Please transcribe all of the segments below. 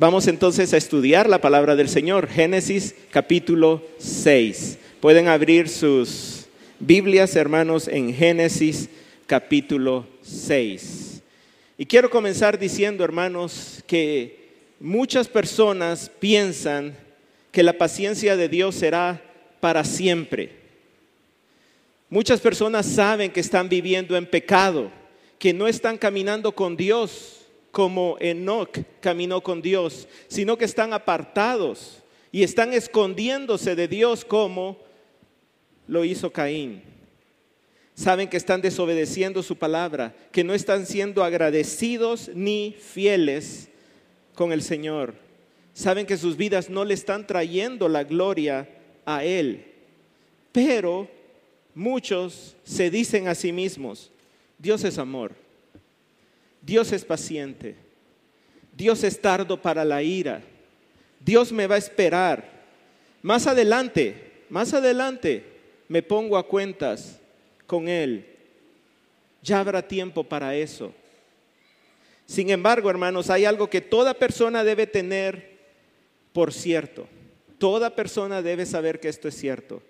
Vamos entonces a estudiar la palabra del Señor, Génesis capítulo 6. Pueden abrir sus Biblias, hermanos, en Génesis capítulo 6. Y quiero comenzar diciendo, hermanos, que muchas personas piensan que la paciencia de Dios será para siempre. Muchas personas saben que están viviendo en pecado, que no están caminando con Dios como Enoch caminó con Dios, sino que están apartados y están escondiéndose de Dios como lo hizo Caín. Saben que están desobedeciendo su palabra, que no están siendo agradecidos ni fieles con el Señor. Saben que sus vidas no le están trayendo la gloria a Él. Pero muchos se dicen a sí mismos, Dios es amor. Dios es paciente. Dios es tardo para la ira. Dios me va a esperar. Más adelante, más adelante me pongo a cuentas con Él. Ya habrá tiempo para eso. Sin embargo, hermanos, hay algo que toda persona debe tener por cierto. Toda persona debe saber que esto es cierto.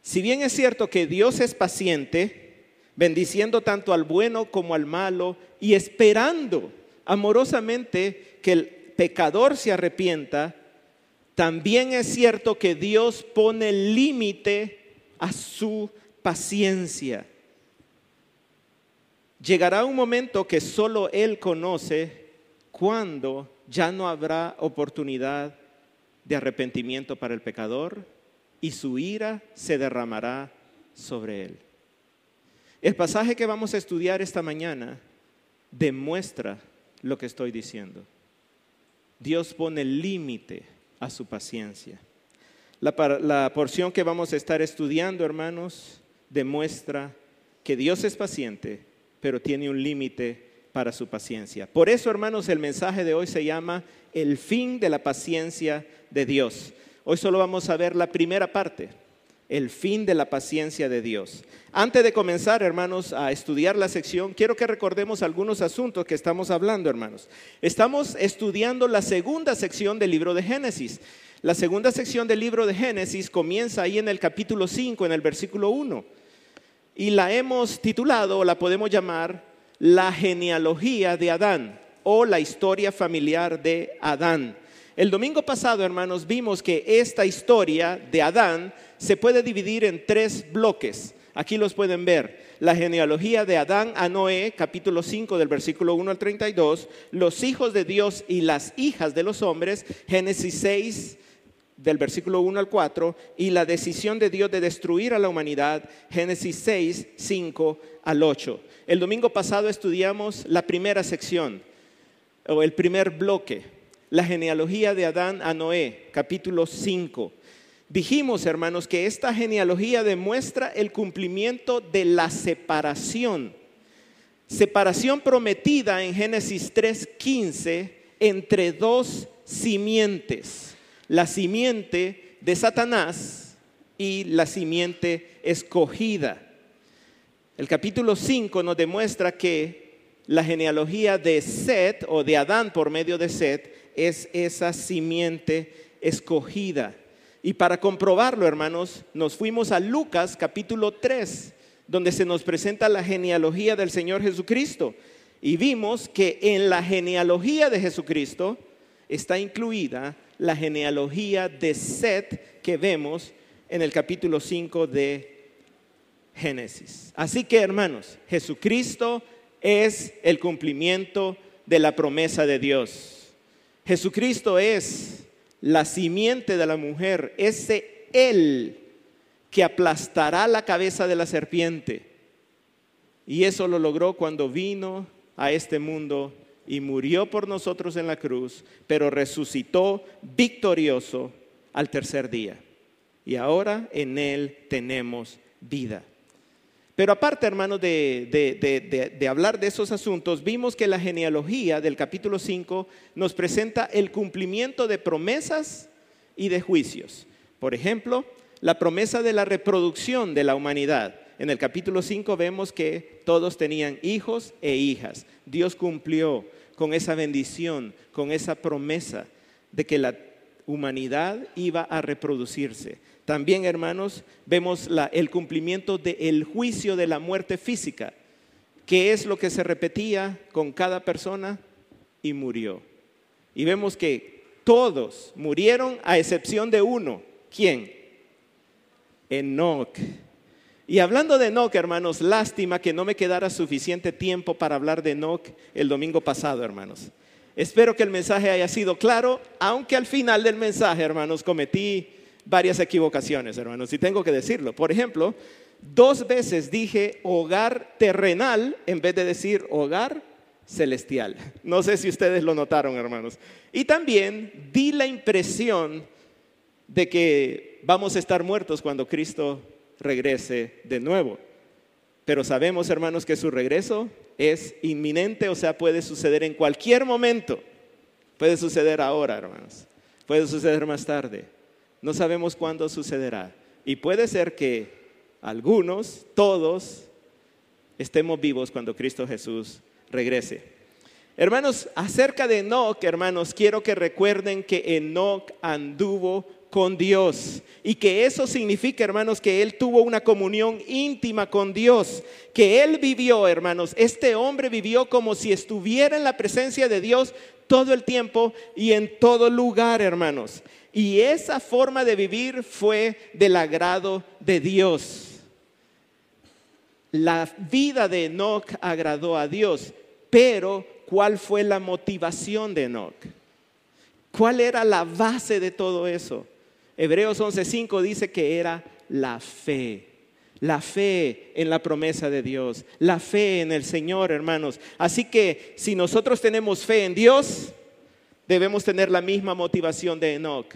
Si bien es cierto que Dios es paciente, bendiciendo tanto al bueno como al malo y esperando amorosamente que el pecador se arrepienta, también es cierto que Dios pone límite a su paciencia. Llegará un momento que solo Él conoce cuando ya no habrá oportunidad de arrepentimiento para el pecador y su ira se derramará sobre él. El pasaje que vamos a estudiar esta mañana demuestra lo que estoy diciendo. Dios pone límite a su paciencia. La, porción que vamos a estar estudiando, hermanos, demuestra que Dios es paciente, pero tiene un límite para su paciencia. Por eso, hermanos, el mensaje de hoy se llama el fin de la paciencia de Dios. Hoy solo vamos a ver la primera parte, el fin de la paciencia de Dios. Antes de comenzar, hermanos, a estudiar la sección, quiero que recordemos algunos asuntos que estamos hablando, hermanos. Estamos estudiando la segunda sección del libro de Génesis. La segunda sección del libro de Génesis comienza ahí en el capítulo 5, en el versículo 1. Y la hemos titulado, o la podemos llamar, la genealogía de Adán o la historia familiar de Adán. El domingo pasado, hermanos, vimos que esta historia de Adán se puede dividir en tres bloques. Aquí los pueden ver. La genealogía de Adán a Noé, capítulo 5 del versículo 1 al 32, los hijos de Dios y las hijas de los hombres, Génesis 6 del versículo 1 al 4, y la decisión de Dios de destruir a la humanidad, Génesis 6, 5 al 8. El domingo pasado estudiamos la primera sección, o el primer bloque, la genealogía de Adán a Noé, capítulo 5. Dijimos, hermanos, que esta genealogía demuestra el cumplimiento de la separación. Separación prometida en Génesis 3:15 entre dos simientes. La simiente de Satanás y la simiente escogida. El capítulo 5 nos demuestra que la genealogía de Set o de Adán por medio de Set es esa simiente escogida. Y para comprobarlo, hermanos, nos fuimos a Lucas capítulo 3, donde se nos presenta la genealogía del Señor Jesucristo. Y vimos que en la genealogía de Jesucristo está incluida la genealogía de Set que vemos en el capítulo 5 de Génesis. Así que, hermanos, Jesucristo es el cumplimiento de la promesa de Dios. Jesucristo es la simiente de la mujer, ese él que aplastará la cabeza de la serpiente. Y eso lo logró cuando vino a este mundo y murió por nosotros en la cruz, pero resucitó victorioso al tercer día. Y ahora en Él tenemos vida. Pero aparte, hermanos, de, hablar de esos asuntos, vimos que la genealogía del capítulo 5 nos presenta el cumplimiento de promesas y de juicios. Por ejemplo, la promesa de la reproducción de la humanidad. En el capítulo 5 vemos que todos tenían hijos e hijas. Dios cumplió con esa bendición, con esa promesa de que la humanidad iba a reproducirse. También, hermanos, vemos el cumplimiento del juicio de la muerte física, que es lo que se repetía con cada persona y murió. Y vemos que todos murieron a excepción de uno. ¿Quién? Enoch. Y hablando de Enoch, hermanos, lástima que no me quedara suficiente tiempo para hablar de Enoch el domingo pasado, hermanos. Espero que el mensaje haya sido claro, aunque al final del mensaje, hermanos, cometí varias equivocaciones, hermanos, y tengo que decirlo. Por ejemplo, dos veces dije hogar terrenal en vez de decir hogar celestial. No sé si ustedes lo notaron, hermanos. Y también di la impresión de que vamos a estar muertos cuando Cristo regrese de nuevo. Pero sabemos, hermanos, que su regreso es inminente, o sea, puede suceder en cualquier momento. Puede suceder ahora, hermanos. Puede suceder más tarde. No sabemos cuándo sucederá. Y puede ser que algunos, todos, estemos vivos cuando Cristo Jesús regrese. Hermanos, acerca de Enoch, hermanos, quiero que recuerden que Enoch anduvo con Dios. Y que eso significa, hermanos, que Él tuvo una comunión íntima con Dios. Que Él vivió, hermanos, este hombre vivió como si estuviera en la presencia de Dios todo el tiempo y en todo lugar, hermanos. Y esa forma de vivir fue del agrado de Dios. La vida de Enoch agradó a Dios, pero ¿cuál fue la motivación de Enoch? ¿Cuál era la base de todo eso? Hebreos 11:5 dice que era la fe. La fe en la promesa de Dios, la fe en el Señor, hermanos. Así que si nosotros tenemos fe en Dios, debemos tener la misma motivación de Enoch,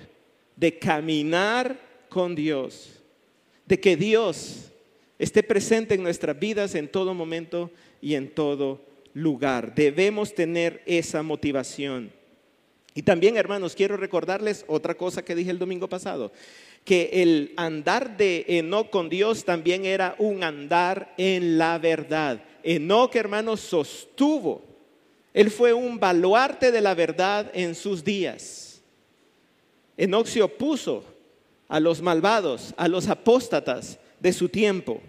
de caminar con Dios, de que Dios esté presente en nuestras vidas en todo momento y en todo lugar. Debemos tener esa motivación. Y también, hermanos, quiero recordarles otra cosa que dije el domingo pasado, que el andar de Enoch con Dios también era un andar en la verdad. Enoch, hermanos, sostuvo, él fue un baluarte de la verdad en sus días. Enoch se opuso a los malvados, a los apóstatas de su tiempo.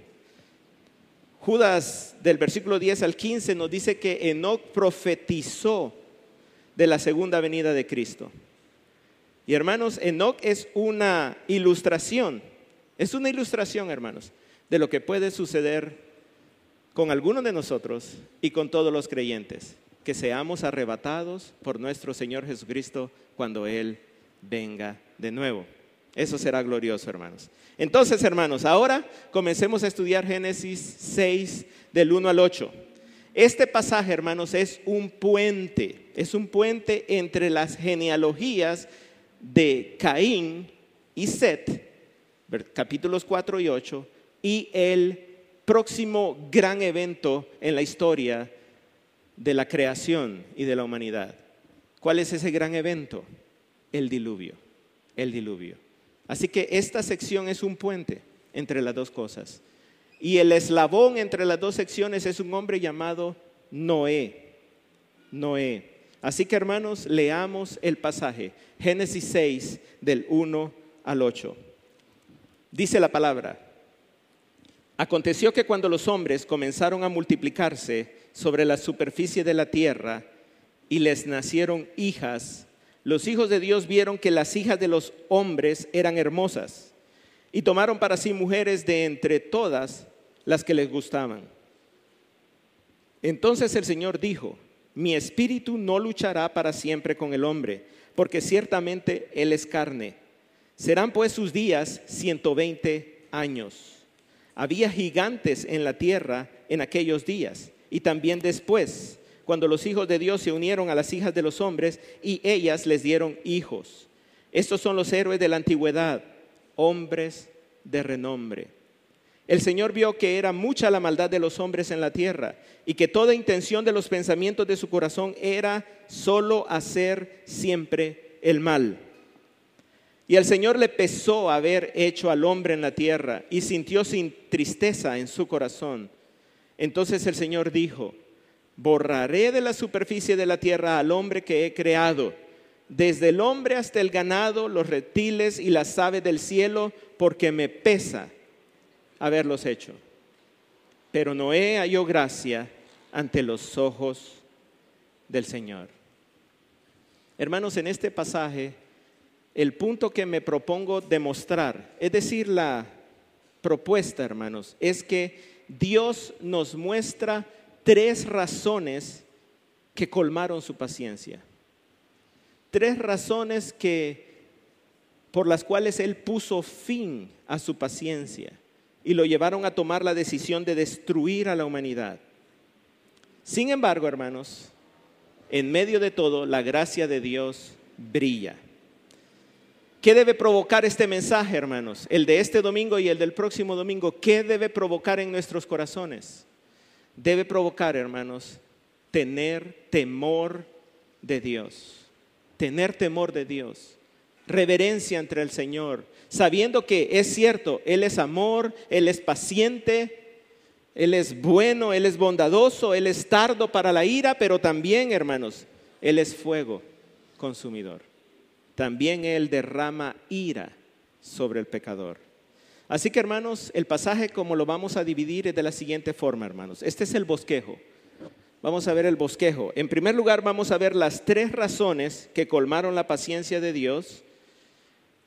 Judas del versículo 10 al 15 nos dice que Enoch profetizó de la segunda venida de Cristo. Y hermanos, Enoch es una ilustración, es una ilustración, hermanos, de lo que puede suceder con algunos de nosotros y con todos los creyentes, que seamos arrebatados por nuestro Señor Jesucristo cuando Él venga de nuevo. Eso será glorioso, hermanos. Entonces, hermanos, ahora comencemos a estudiar Génesis 6 del 1 al 8. Este pasaje, hermanos, es un puente, es un puente entre las genealogías de Caín y Set, capítulos 4 y 8, y el próximo gran evento en la historia de la creación y de la humanidad. ¿Cuál es ese gran evento? El diluvio, el diluvio. Así que esta sección es un puente entre las dos cosas. Y el eslabón entre las dos secciones es un hombre llamado Noé. Noé. Así que hermanos, leamos el pasaje. Génesis 6 del 1 al 8. Dice la palabra. Aconteció que cuando los hombres comenzaron a multiplicarse sobre la superficie de la tierra y les nacieron hijas, los hijos de Dios vieron que las hijas de los hombres eran hermosas y tomaron para sí mujeres de entre todas las que les gustaban. Entonces el Señor dijo, mi espíritu no luchará para siempre con el hombre, porque ciertamente él es carne. Serán pues sus días 120 años. Había gigantes en la tierra en aquellos días y también después, cuando los hijos de Dios se unieron a las hijas de los hombres y ellas les dieron hijos. Estos son los héroes de la antigüedad, hombres de renombre. El Señor vio que era mucha la maldad de los hombres en la tierra y que toda intención de los pensamientos de su corazón era solo hacer siempre el mal. Y el Señor le pesó haber hecho al hombre en la tierra y sintió sin tristeza en su corazón. Entonces el Señor dijo, borraré de la superficie de la tierra al hombre que he creado, desde el hombre hasta el ganado, los reptiles y las aves del cielo, porque me pesa haberlos hecho. Pero Noé halló gracia ante los ojos del Señor. Hermanos, en este pasaje, el punto que me propongo demostrar, es decir, la propuesta, hermanos, es que Dios nos muestra tres razones que colmaron su paciencia. Tres razones que por las cuales él puso fin a su paciencia y lo llevaron a tomar la decisión de destruir a la humanidad. Sin embargo, hermanos, en medio de todo, la gracia de Dios brilla. ¿Qué debe provocar este mensaje, hermanos? El de este domingo y el del próximo domingo. ¿Qué debe provocar en nuestros corazones? Debe provocar, hermanos, tener temor de Dios. Tener temor de Dios. Reverencia entre el Señor. Sabiendo que es cierto, Él es amor, Él es paciente, él es bueno, Él es bondadoso, Él es tardo para la ira, pero también, hermanos, Él es fuego consumidor. También Él derrama ira sobre el pecador. Así que, hermanos, el pasaje como lo vamos a dividir es de la siguiente forma, hermanos. Este es el bosquejo. Vamos a ver el bosquejo. En primer lugar, vamos a ver las tres razones que colmaron la paciencia de Dios.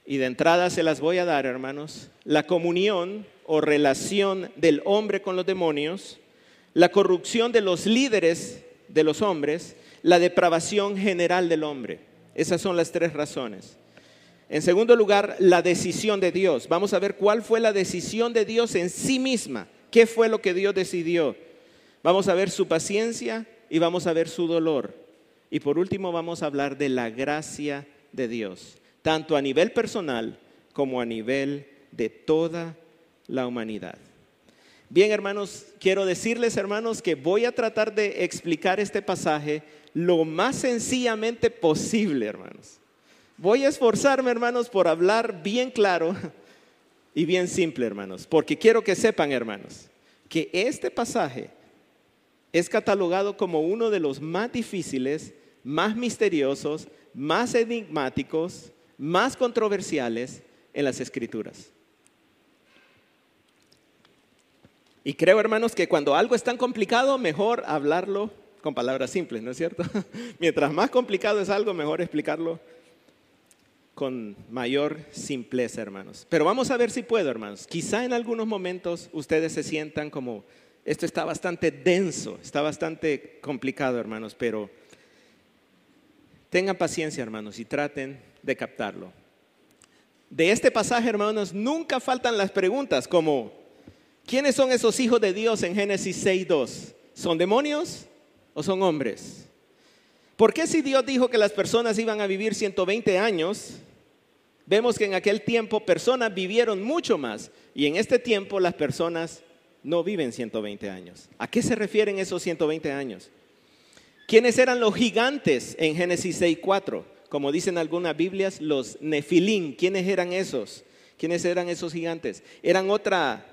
Y de entrada se las voy a dar, hermanos. La comunión o relación del hombre con los demonios, la corrupción de los líderes de los hombres, la depravación general del hombre. Esas son las tres razones. En segundo lugar, la decisión de Dios. Vamos a ver cuál fue la decisión de Dios en sí misma. ¿Qué fue lo que Dios decidió? Vamos a ver su paciencia y vamos a ver su dolor. Y por último vamos a hablar de la gracia de Dios, tanto a nivel personal como a nivel de toda la humanidad. Bien, hermanos, quiero decirles, hermanos, que voy a tratar de explicar este pasaje lo más sencillamente posible, hermanos. Voy a esforzarme, hermanos, por hablar bien claro y bien simple, hermanos, porque quiero que sepan, hermanos, que este pasaje es catalogado como uno de los más difíciles, más misteriosos, más enigmáticos, más controversiales en las escrituras. Y creo, hermanos, que cuando algo es tan complicado, mejor hablarlo con palabras simples, ¿no es cierto? Mientras más complicado es algo, mejor explicarlo con mayor simpleza, hermanos. Pero vamos a ver si puedo, hermanos. Quizá en algunos momentos ustedes se sientan como, esto está bastante denso, está bastante complicado, hermanos, pero tengan paciencia, hermanos, y traten de captarlo. De este pasaje, hermanos, nunca faltan las preguntas como, ¿Quiénes son esos hijos de Dios en Génesis 6.2? ¿Son demonios o son hombres? ¿Por qué si Dios dijo que las personas iban a vivir 120 años, vemos que en aquel tiempo personas vivieron mucho más y en este tiempo las personas no viven 120 años? ¿A qué se refieren esos 120 años? ¿Quiénes eran los gigantes en Génesis 6.4? Como dicen algunas Biblias, los nefilín. ¿Quiénes eran esos? ¿Quiénes eran esos gigantes? Eran otra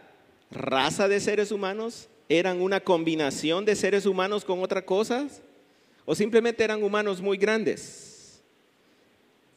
raza de seres humanos? ¿Eran una combinación de seres humanos con otras cosas? ¿O simplemente eran humanos muy grandes?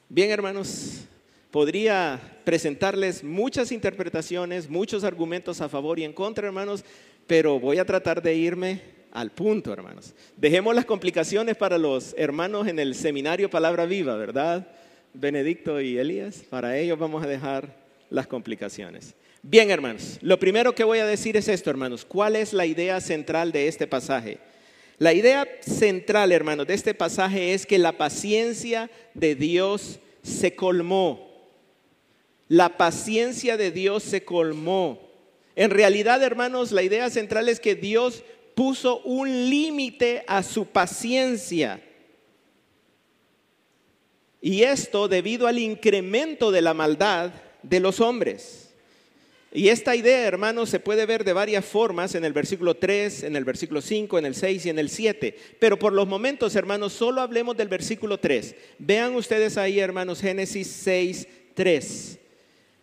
Bien, hermanos, podría presentarles muchas interpretaciones, muchos argumentos a favor y en contra, hermanos, pero voy a tratar de irme al punto, hermanos. Dejemos las complicaciones para los hermanos en el seminario Palabra Viva, ¿verdad? Benedicto y Elías, para ellos vamos a dejar las complicaciones. Bien, hermanos, lo primero que voy a decir es esto, hermanos. ¿Cuál es la idea central de este pasaje? La idea central, hermanos, de este pasaje es que la paciencia de Dios se colmó. La paciencia de Dios se colmó. En realidad, hermanos, la idea central es que Dios puso un límite a su paciencia. Y esto debido al incremento de la maldad de los hombres. Y esta idea, hermanos, se puede ver de varias formas en el versículo 3, en el versículo 5, en el 6 y en el 7. Pero por los momentos, hermanos, solo hablemos del versículo 3. Vean ustedes ahí, hermanos, Génesis 6, 3.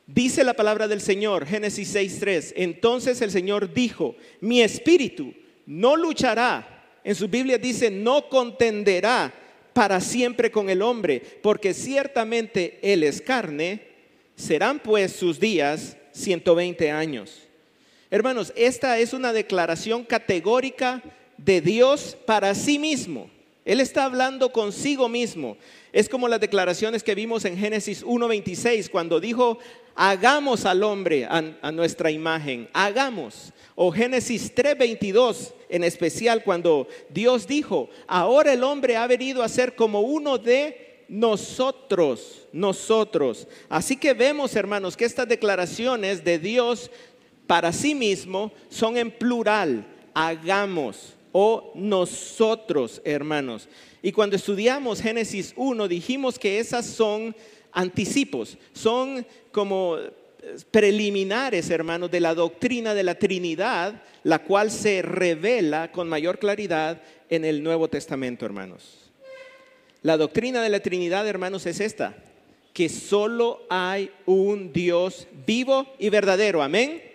Dice la palabra del Señor, Génesis 6, 3. Entonces el Señor dijo, mi espíritu no luchará En su Biblia dice, no contenderá para siempre con el hombre, porque ciertamente él es carne, serán pues sus días 120 años. Hermanos, esta es una declaración categórica de Dios para sí mismo. Él está hablando consigo mismo. Es como las declaraciones que vimos en Génesis 1.26, cuando dijo, hagamos al hombre a, nuestra imagen, hagamos. O Génesis 3.22 en especial, cuando Dios dijo, ahora el hombre ha venido a ser como uno de nosotros, nosotros. Así que vemos, hermanos, que estas declaraciones de Dios para sí mismo son en plural, hagamos o nosotros, hermanos. Y cuando estudiamos Génesis 1, dijimos que esas son anticipos, son como eh, preliminares, hermanos, de la doctrina de la Trinidad, la cual se revela con mayor claridad en el Nuevo Testamento, hermanos. La doctrina de la Trinidad, hermanos, es esta, que solo hay un Dios vivo y verdadero, amén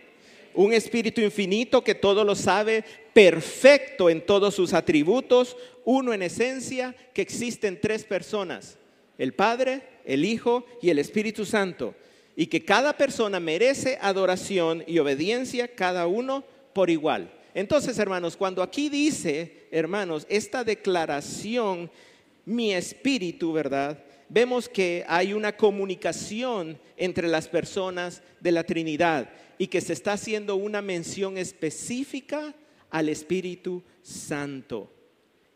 un espíritu infinito que todo lo sabe, perfecto en todos sus atributos, uno en esencia, que existen tres personas, el Padre, el Hijo y el Espíritu Santo, y que cada persona merece adoración y obediencia, cada uno por igual. Entonces, hermanos, cuando aquí dice, hermanos, esta declaración, mi espíritu, ¿verdad? Vemos que hay una comunicación entre las personas de la Trinidad y que se está haciendo una mención específica al Espíritu Santo.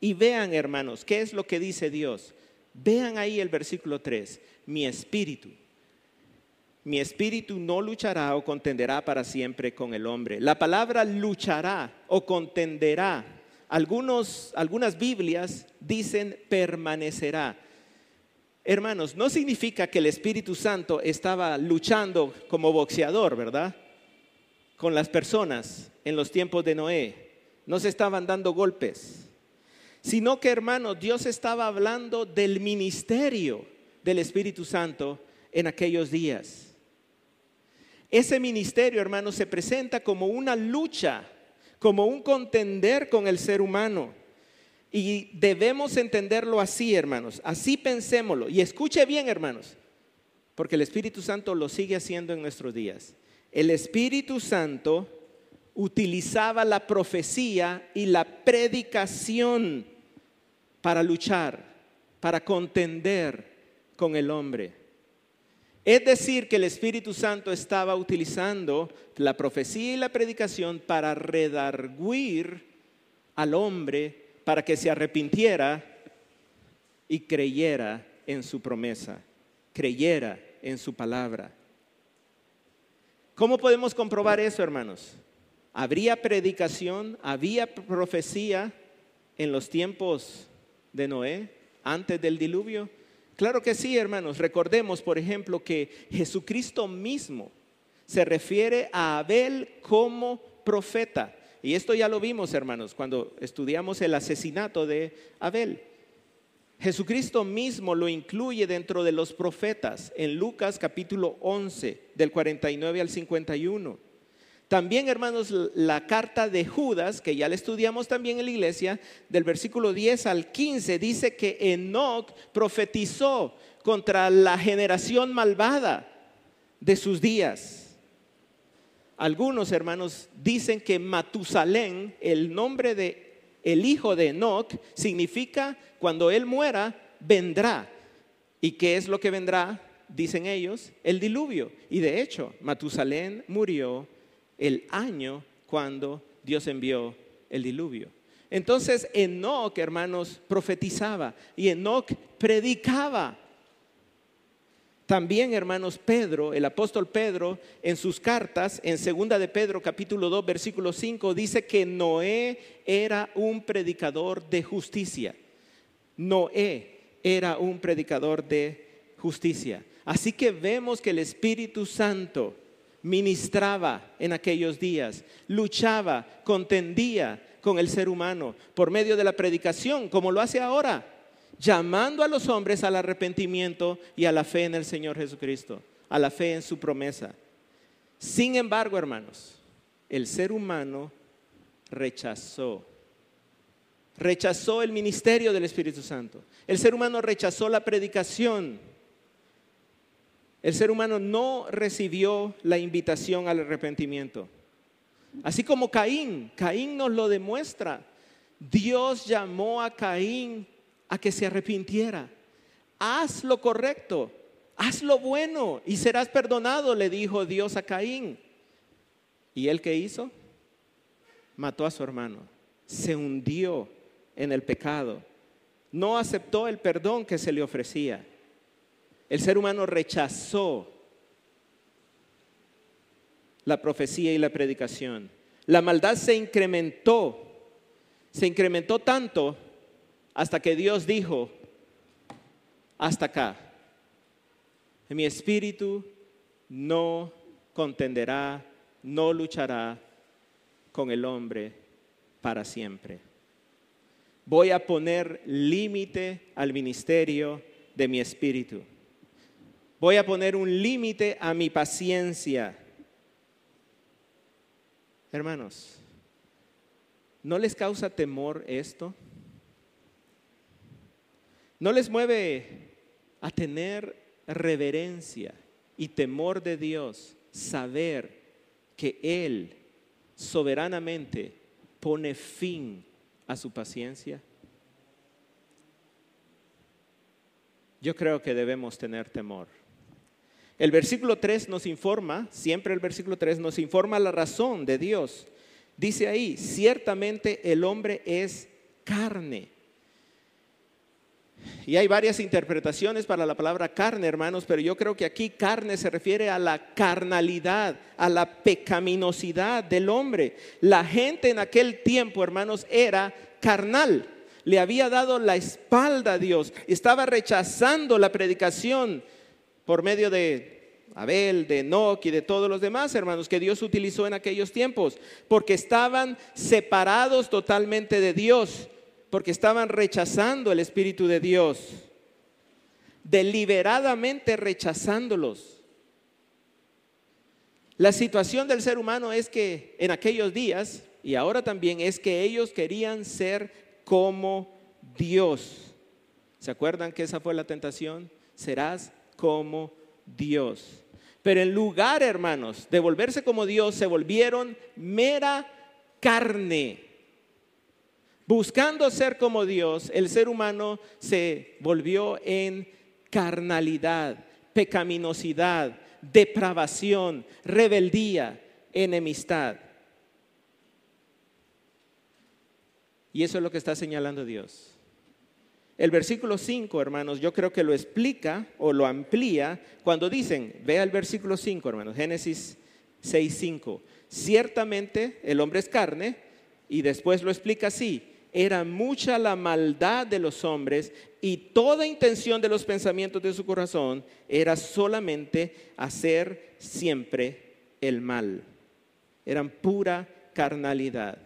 Y vean, hermanos, ¿qué es lo que dice Dios? Vean ahí el versículo 3, mi espíritu. Mi espíritu no luchará o contenderá para siempre con el hombre. La palabra luchará o contenderá. Algunos, algunas Biblias dicen permanecerá. Hermanos, no significa que el Espíritu Santo estaba luchando como boxeador, ¿verdad? con las personas en los tiempos de Noé. No se estaban dando golpes, sino que hermanos, Dios estaba hablando del ministerio del Espíritu Santo en aquellos días. Ese ministerio, hermanos, se presenta como una lucha, como un contender con el ser humano. Y debemos entenderlo así, hermanos. Así pensémoslo. Y escuche bien, hermanos, porque el Espíritu Santo lo sigue haciendo en nuestros días el Espíritu Santo utilizaba la profecía y la predicación para luchar, para contender con el hombre. Es decir, que el Espíritu Santo estaba utilizando la profecía y la predicación para redarguir al hombre para que se arrepintiera y creyera en su promesa, creyera en su palabra. ¿Cómo podemos comprobar eso, hermanos? ¿Habría predicación, había profecía en los tiempos de Noé, antes del diluvio? Claro que sí, hermanos. Recordemos, por ejemplo, que Jesucristo mismo se refiere a Abel como profeta. Y esto ya lo vimos, hermanos, cuando estudiamos el asesinato de Abel. Jesucristo mismo lo incluye dentro de los profetas en Lucas capítulo 11, del 49 al 51. También, hermanos, la carta de Judas, que ya la estudiamos también en la iglesia, del versículo 10 al 15, dice que Enoch profetizó contra la generación malvada de sus días. Algunos hermanos dicen que Matusalén, el nombre de el hijo de Enoch, significa cuando él muera, vendrá. ¿Y qué es lo que vendrá? Dicen ellos, el diluvio. Y de hecho, Matusalén murió el año cuando Dios envió el diluvio. Entonces Enoch, hermanos, profetizaba y Enoch predicaba. También, hermanos, Pedro, el apóstol Pedro, en sus cartas, en segunda de Pedro capítulo 2, versículo 5, dice que Noé era un predicador de justicia. Noé era un predicador de justicia. Así que vemos que el Espíritu Santo ministraba en aquellos días, luchaba, contendía con el ser humano por medio de la predicación, como lo hace ahora llamando a los hombres al arrepentimiento y a la fe en el Señor Jesucristo, a la fe en su promesa. Sin embargo, hermanos, el ser humano rechazó, rechazó el ministerio del Espíritu Santo. El ser humano rechazó la predicación. El ser humano no recibió la invitación al arrepentimiento. Así como Caín, Caín nos lo demuestra. Dios llamó a Caín a que se arrepintiera. Haz lo correcto, haz lo bueno y serás perdonado, le dijo Dios a Caín. ¿Y él qué hizo? Mató a su hermano, se hundió en el pecado, no aceptó el perdón que se le ofrecía. El ser humano rechazó la profecía y la predicación. La maldad se incrementó, se incrementó tanto hasta que Dios dijo, hasta acá, mi espíritu no contenderá, no luchará con el hombre para siempre. Voy a poner límite al ministerio de mi espíritu. Voy a poner un límite a mi paciencia Hermanos, ¿no les causa temor esto? ¿No les mueve a tener reverencia y temor de Dios saber que Él soberanamente pone fin a su paciencia? Yo creo que debemos tener temor. El versículo 3 nos informa, siempre el versículo 3 nos informa la razón de Dios. Dice ahí, ciertamente el hombre es carne. Y hay varias interpretaciones para la palabra carne, hermanos, pero yo creo que aquí carne se refiere a la carnalidad, a la pecaminosidad del hombre. La gente en aquel tiempo, hermanos, era carnal. Le había dado la espalda a Dios, estaba rechazando la predicación por medio de Abel, de Enoch y de todos los demás hermanos que Dios utilizó en aquellos tiempos, porque estaban separados totalmente de Dios, porque estaban rechazando el Espíritu de Dios, deliberadamente rechazándolos. La situación del ser humano es que en aquellos días, y ahora también, es que ellos querían ser como Dios. ¿Se acuerdan que esa fue la tentación? Serás como Dios. Pero en lugar, hermanos, de volverse como Dios, se volvieron mera carne. Buscando ser como Dios, el ser humano se volvió en carnalidad, pecaminosidad, depravación, rebeldía, enemistad. Y eso es lo que está señalando Dios. El versículo 5, hermanos, yo creo que lo explica o lo amplía cuando dicen, vea el versículo 5, hermanos, Génesis 6, 5. Ciertamente el hombre es carne y después lo explica así. Era mucha la maldad de los hombres y toda intención de los pensamientos de su corazón era solamente hacer siempre el mal. Eran pura carnalidad.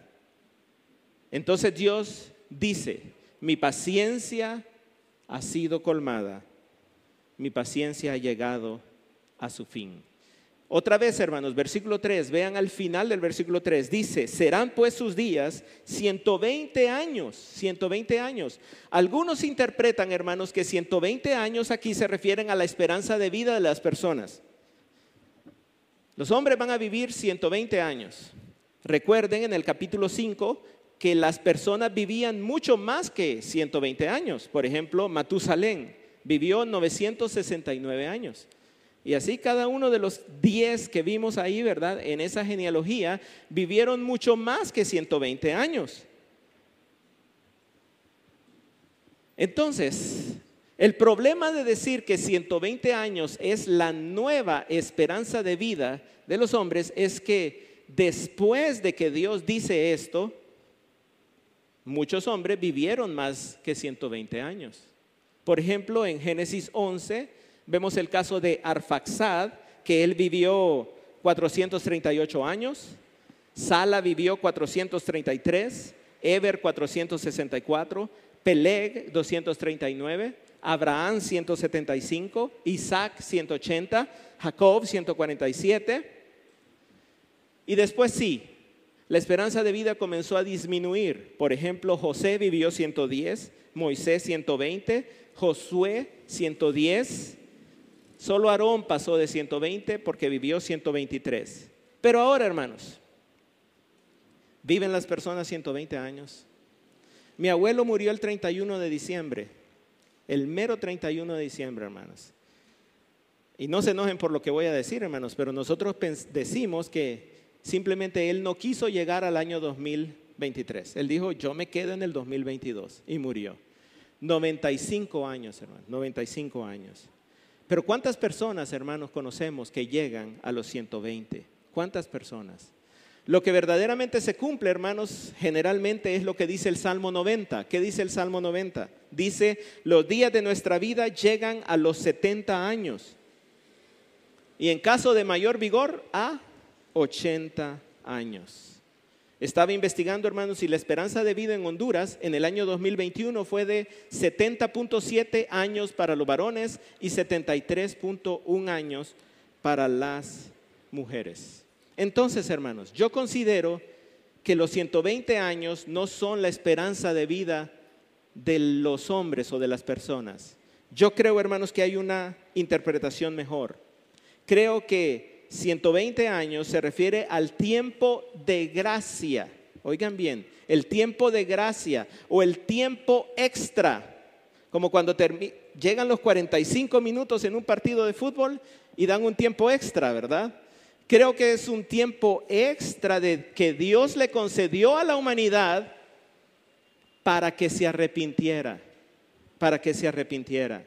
Entonces Dios dice, mi paciencia ha sido colmada, mi paciencia ha llegado a su fin. Otra vez, hermanos, versículo 3, vean al final del versículo 3, dice, serán pues sus días 120 años, 120 años. Algunos interpretan, hermanos, que 120 años aquí se refieren a la esperanza de vida de las personas. Los hombres van a vivir 120 años. Recuerden en el capítulo 5 que las personas vivían mucho más que 120 años. Por ejemplo, Matusalén vivió 969 años. Y así cada uno de los 10 que vimos ahí, ¿verdad? En esa genealogía, vivieron mucho más que 120 años. Entonces, el problema de decir que 120 años es la nueva esperanza de vida de los hombres es que después de que Dios dice esto, muchos hombres vivieron más que 120 años. Por ejemplo, en Génesis 11 vemos el caso de Arfaxad, que él vivió 438 años, Sala vivió 433, Eber 464, Peleg 239, Abraham 175, Isaac 180, Jacob 147. Y después sí, la esperanza de vida comenzó a disminuir. Por ejemplo, José vivió 110, Moisés 120, Josué 110. Solo Aarón pasó de 120 porque vivió 123. Pero ahora, hermanos, viven las personas 120 años. Mi abuelo murió el 31 de diciembre, el mero 31 de diciembre, hermanos. Y no se enojen por lo que voy a decir, hermanos, pero nosotros decimos que simplemente él no quiso llegar al año 2023. Él dijo, yo me quedo en el 2022 y murió. 95 años, hermanos, 95 años. Pero ¿cuántas personas, hermanos, conocemos que llegan a los 120? ¿Cuántas personas? Lo que verdaderamente se cumple, hermanos, generalmente es lo que dice el Salmo 90. ¿Qué dice el Salmo 90? Dice, los días de nuestra vida llegan a los 70 años. Y en caso de mayor vigor, a 80 años. Estaba investigando, hermanos, y la esperanza de vida en Honduras en el año 2021 fue de 70.7 años para los varones y 73.1 años para las mujeres. Entonces, hermanos, yo considero que los 120 años no son la esperanza de vida de los hombres o de las personas. Yo creo, hermanos, que hay una interpretación mejor. Creo que 120 años se refiere al tiempo de gracia. Oigan bien, el tiempo de gracia o el tiempo extra. Como cuando llegan los 45 minutos en un partido de fútbol y dan un tiempo extra, ¿verdad? Creo que es un tiempo extra de que Dios le concedió a la humanidad para que se arrepintiera, para que se arrepintiera.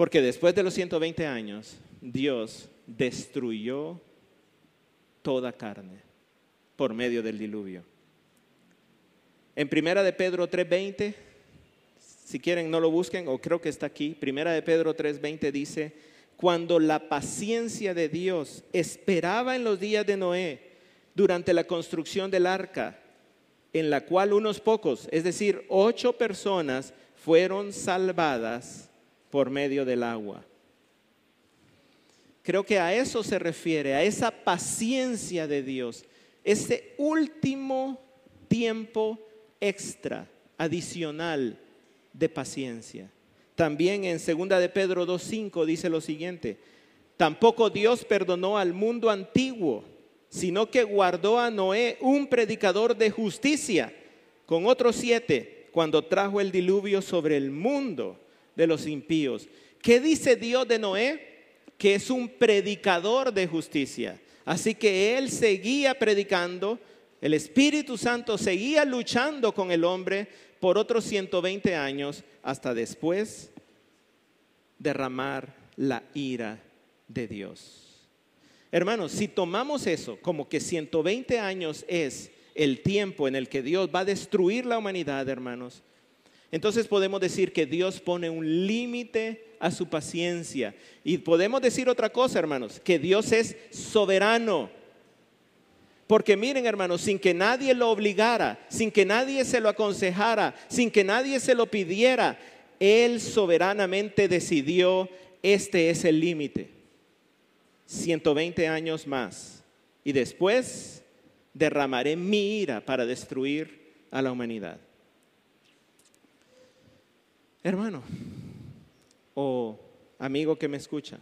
Porque después de los 120 años, Dios destruyó toda carne por medio del diluvio. En Primera de Pedro 3:20, si quieren no lo busquen o creo que está aquí, Primera de Pedro 3:20 dice, cuando la paciencia de Dios esperaba en los días de Noé durante la construcción del arca, en la cual unos pocos, es decir, ocho personas, fueron salvadas por medio del agua. Creo que a eso se refiere, a esa paciencia de Dios, ese último tiempo extra, adicional de paciencia. También en 2 de Pedro 2.5 dice lo siguiente, tampoco Dios perdonó al mundo antiguo, sino que guardó a Noé un predicador de justicia con otros siete cuando trajo el diluvio sobre el mundo de los impíos. ¿Qué dice Dios de Noé? Que es un predicador de justicia. Así que él seguía predicando, el Espíritu Santo seguía luchando con el hombre por otros 120 años hasta después derramar la ira de Dios. Hermanos, si tomamos eso como que 120 años es el tiempo en el que Dios va a destruir la humanidad, hermanos, entonces podemos decir que Dios pone un límite a su paciencia. Y podemos decir otra cosa, hermanos, que Dios es soberano. Porque miren, hermanos, sin que nadie lo obligara, sin que nadie se lo aconsejara, sin que nadie se lo pidiera, Él soberanamente decidió, este es el límite. 120 años más. Y después derramaré mi ira para destruir a la humanidad. Hermano o amigo que me escucha,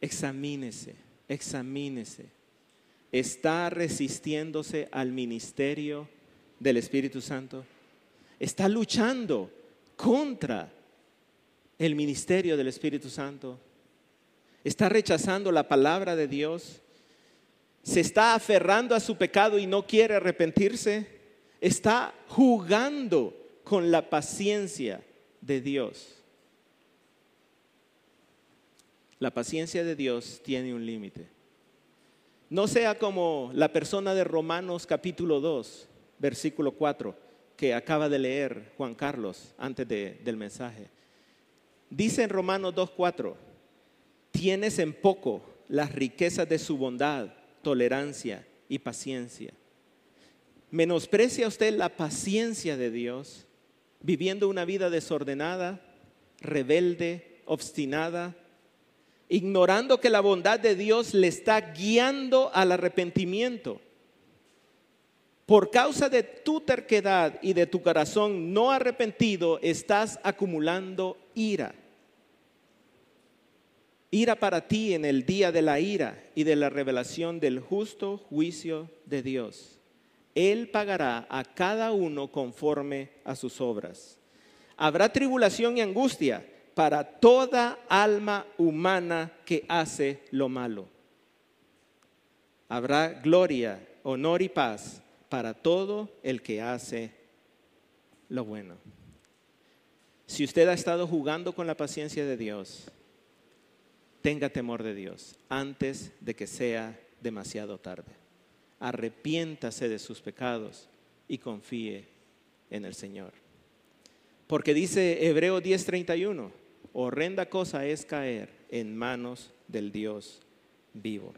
examínese, examínese. ¿Está resistiéndose al ministerio del Espíritu Santo? ¿Está luchando contra el ministerio del Espíritu Santo? ¿Está rechazando la palabra de Dios? ¿Se está aferrando a su pecado y no quiere arrepentirse? ¿Está jugando con la paciencia de Dios. La paciencia de Dios tiene un límite. No sea como la persona de Romanos capítulo 2, versículo 4, que acaba de leer Juan Carlos antes del mensaje. Dice en Romanos 2.4, tienes en poco las riquezas de su bondad, tolerancia y paciencia. ¿Menosprecia usted la paciencia de Dios? Viviendo una vida desordenada, rebelde, obstinada, ignorando que la bondad de Dios le está guiando al arrepentimiento. Por causa de tu terquedad y de tu corazón no arrepentido, estás acumulando ira. Ira para ti en el día de la ira y de la revelación del justo juicio de Dios. Él pagará a cada uno conforme a sus obras. Habrá tribulación y angustia para toda alma humana que hace lo malo. Habrá gloria, honor y paz para todo el que hace lo bueno. Si usted ha estado jugando con la paciencia de Dios, tenga temor de Dios antes de que sea demasiado tarde. Arrepiéntase de sus pecados y confíe en el Señor. Porque dice Hebreo 10:31, horrenda cosa es caer en manos del Dios vivo.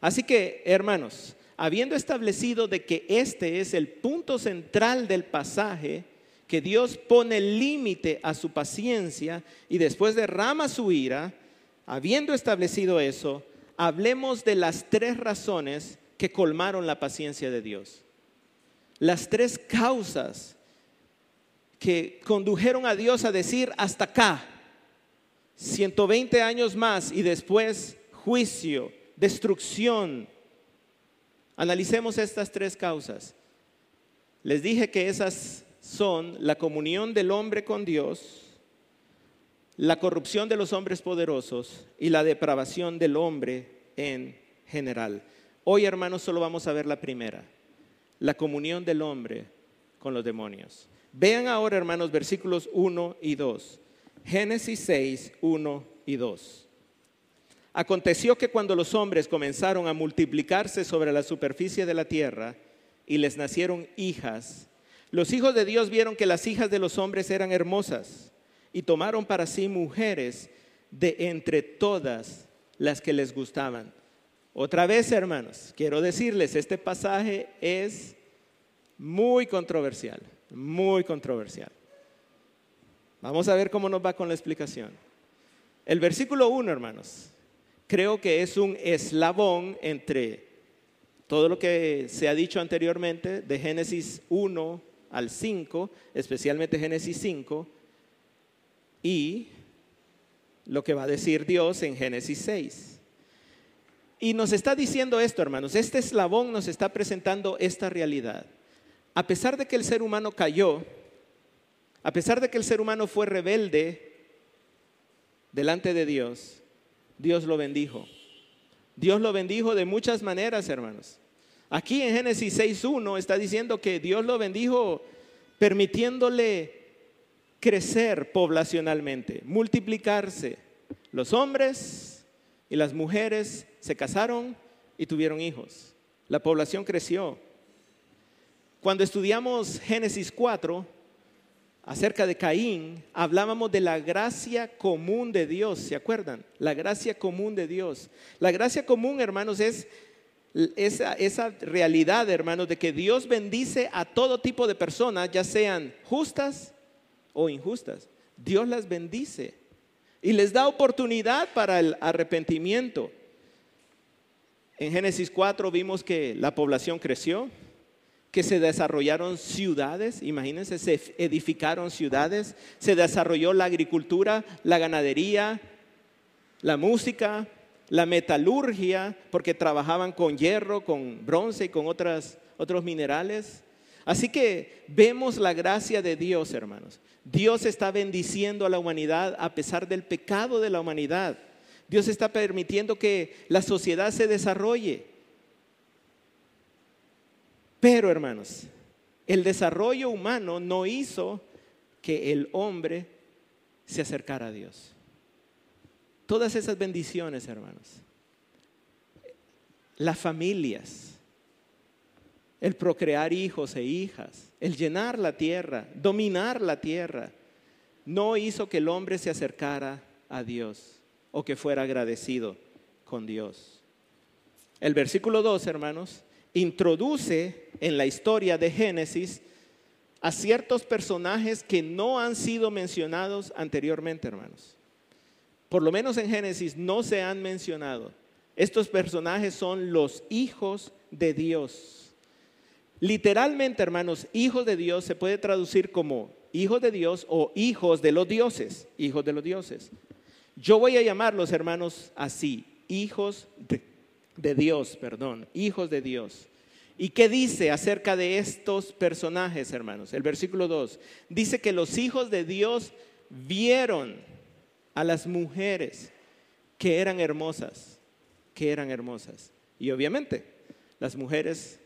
Así que, hermanos, habiendo establecido de que este es el punto central del pasaje, que Dios pone límite a su paciencia y después derrama su ira, habiendo establecido eso, hablemos de las tres razones que colmaron la paciencia de Dios. Las tres causas que condujeron a Dios a decir hasta acá, 120 años más y después juicio, destrucción. Analicemos estas tres causas. Les dije que esas son la comunión del hombre con Dios, la corrupción de los hombres poderosos y la depravación del hombre en general. Hoy, hermanos, solo vamos a ver la primera, la comunión del hombre con los demonios. Vean ahora, hermanos, versículos 1 y 2. Génesis 6, 1 y 2. Aconteció que cuando los hombres comenzaron a multiplicarse sobre la superficie de la tierra y les nacieron hijas, los hijos de Dios vieron que las hijas de los hombres eran hermosas y tomaron para sí mujeres de entre todas las que les gustaban. Otra vez, hermanos, quiero decirles, este pasaje es muy controversial, muy controversial. Vamos a ver cómo nos va con la explicación. El versículo 1, hermanos, creo que es un eslabón entre todo lo que se ha dicho anteriormente de Génesis 1 al 5, especialmente Génesis 5, y lo que va a decir Dios en Génesis 6. Y nos está diciendo esto, hermanos, este eslabón nos está presentando esta realidad. A pesar de que el ser humano cayó, a pesar de que el ser humano fue rebelde delante de Dios, Dios lo bendijo. Dios lo bendijo de muchas maneras, hermanos. Aquí en Génesis 6.1 está diciendo que Dios lo bendijo permitiéndole crecer poblacionalmente, multiplicarse. Los hombres y las mujeres se casaron y tuvieron hijos. La población creció. Cuando estudiamos Génesis 4, acerca de Caín, hablábamos de la gracia común de Dios, ¿se acuerdan? La gracia común de Dios. La gracia común, hermanos, es esa, esa realidad, hermanos, de que Dios bendice a todo tipo de personas, ya sean justas o injustas. Dios las bendice y les da oportunidad para el arrepentimiento. En Génesis 4 vimos que la población creció, que se desarrollaron ciudades, imagínense, se edificaron ciudades, se desarrolló la agricultura, la ganadería, la música, la metalurgia, porque trabajaban con hierro, con bronce y con otras, otros minerales. Así que vemos la gracia de Dios, hermanos. Dios está bendiciendo a la humanidad a pesar del pecado de la humanidad. Dios está permitiendo que la sociedad se desarrolle. Pero, hermanos, el desarrollo humano no hizo que el hombre se acercara a Dios. Todas esas bendiciones, hermanos, las familias, el procrear hijos e hijas, el llenar la tierra, dominar la tierra, no hizo que el hombre se acercara a Dios o que fuera agradecido con Dios. El versículo 2, hermanos, introduce en la historia de Génesis a ciertos personajes que no han sido mencionados anteriormente, hermanos. por lo menos en Génesis, no se han mencionado. Estos personajes son los hijos de Dios. Literalmente, hermanos, hijos de Dios se puede traducir como hijos de Dios o hijos de los dioses, hijos de los dioses. Yo voy a llamarlos, hermanos, así, hijos de, de Dios, perdón, hijos de Dios. ¿Y qué dice acerca de estos personajes, hermanos? El versículo 2 dice que los hijos de Dios vieron a las mujeres que eran hermosas, que eran hermosas. Y obviamente, las mujeres,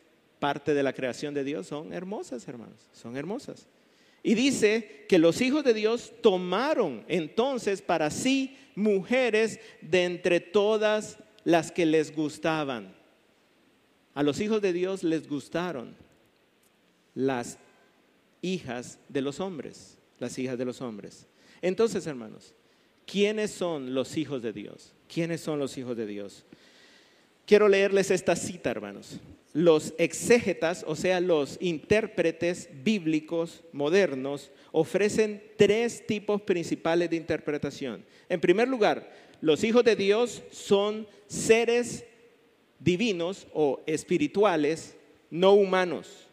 parte de la creación de Dios, son hermosas, hermanos, son hermosas. Y dice que los hijos de Dios tomaron entonces para sí mujeres de entre todas las que les gustaban. A los hijos de Dios les gustaron las hijas de los hombres, las hijas de los hombres. Entonces, hermanos, ¿quiénes son los hijos de Dios? ¿Quiénes son los hijos de Dios? Quiero leerles esta cita, hermanos. Los exégetas, o sea, los intérpretes bíblicos modernos, ofrecen tres tipos principales de interpretación. En primer lugar, los hijos de Dios son seres divinos o espirituales, no humanos.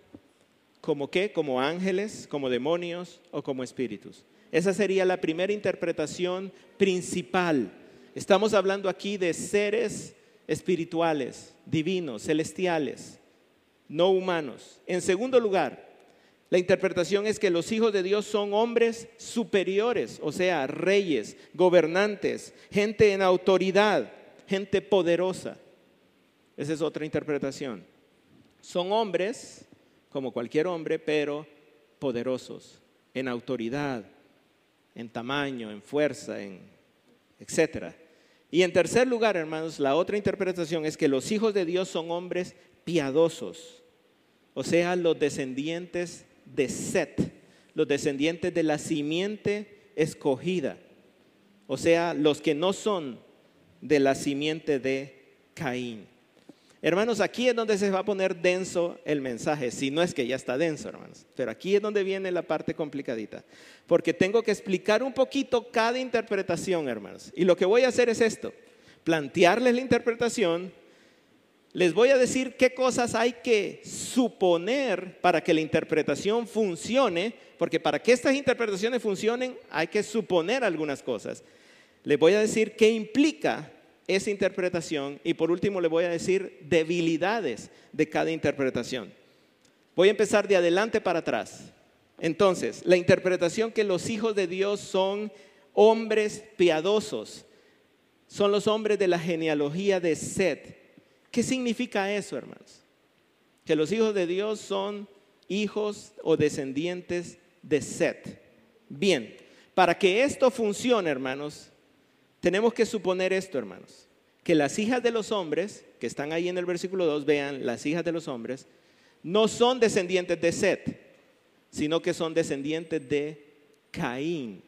¿Como qué? Como ángeles, como demonios o como espíritus. Esa sería la primera interpretación principal. Estamos hablando aquí de seres espirituales, divinos, celestiales, no humanos. En segundo lugar, la interpretación es que los hijos de Dios son hombres superiores, o sea, reyes, gobernantes, gente en autoridad, gente poderosa. Esa es otra interpretación. Son hombres, como cualquier hombre, pero poderosos, en autoridad, en tamaño, en fuerza, en etcétera. Y en tercer lugar, hermanos, la otra interpretación es que los hijos de Dios son hombres piadosos, o sea, los descendientes de Set, los descendientes de la simiente escogida, o sea, los que no son de la simiente de Caín. Hermanos, aquí es donde se va a poner denso el mensaje, si no es que ya está denso, hermanos. Pero aquí es donde viene la parte complicadita, porque tengo que explicar un poquito cada interpretación, hermanos. Y lo que voy a hacer es esto, plantearles la interpretación, les voy a decir qué cosas hay que suponer para que la interpretación funcione, porque para que estas interpretaciones funcionen hay que suponer algunas cosas. Les voy a decir qué implica esa interpretación y por último le voy a decir debilidades de cada interpretación. Voy a empezar de adelante para atrás. Entonces, la interpretación que los hijos de Dios son hombres piadosos, son los hombres de la genealogía de Seth. ¿Qué significa eso, hermanos? Que los hijos de Dios son hijos o descendientes de Seth. Bien, para que esto funcione, hermanos, tenemos que suponer esto, hermanos, que las hijas de los hombres, que están ahí en el versículo 2, vean, las hijas de los hombres, no son descendientes de Set, sino que son descendientes de Caín.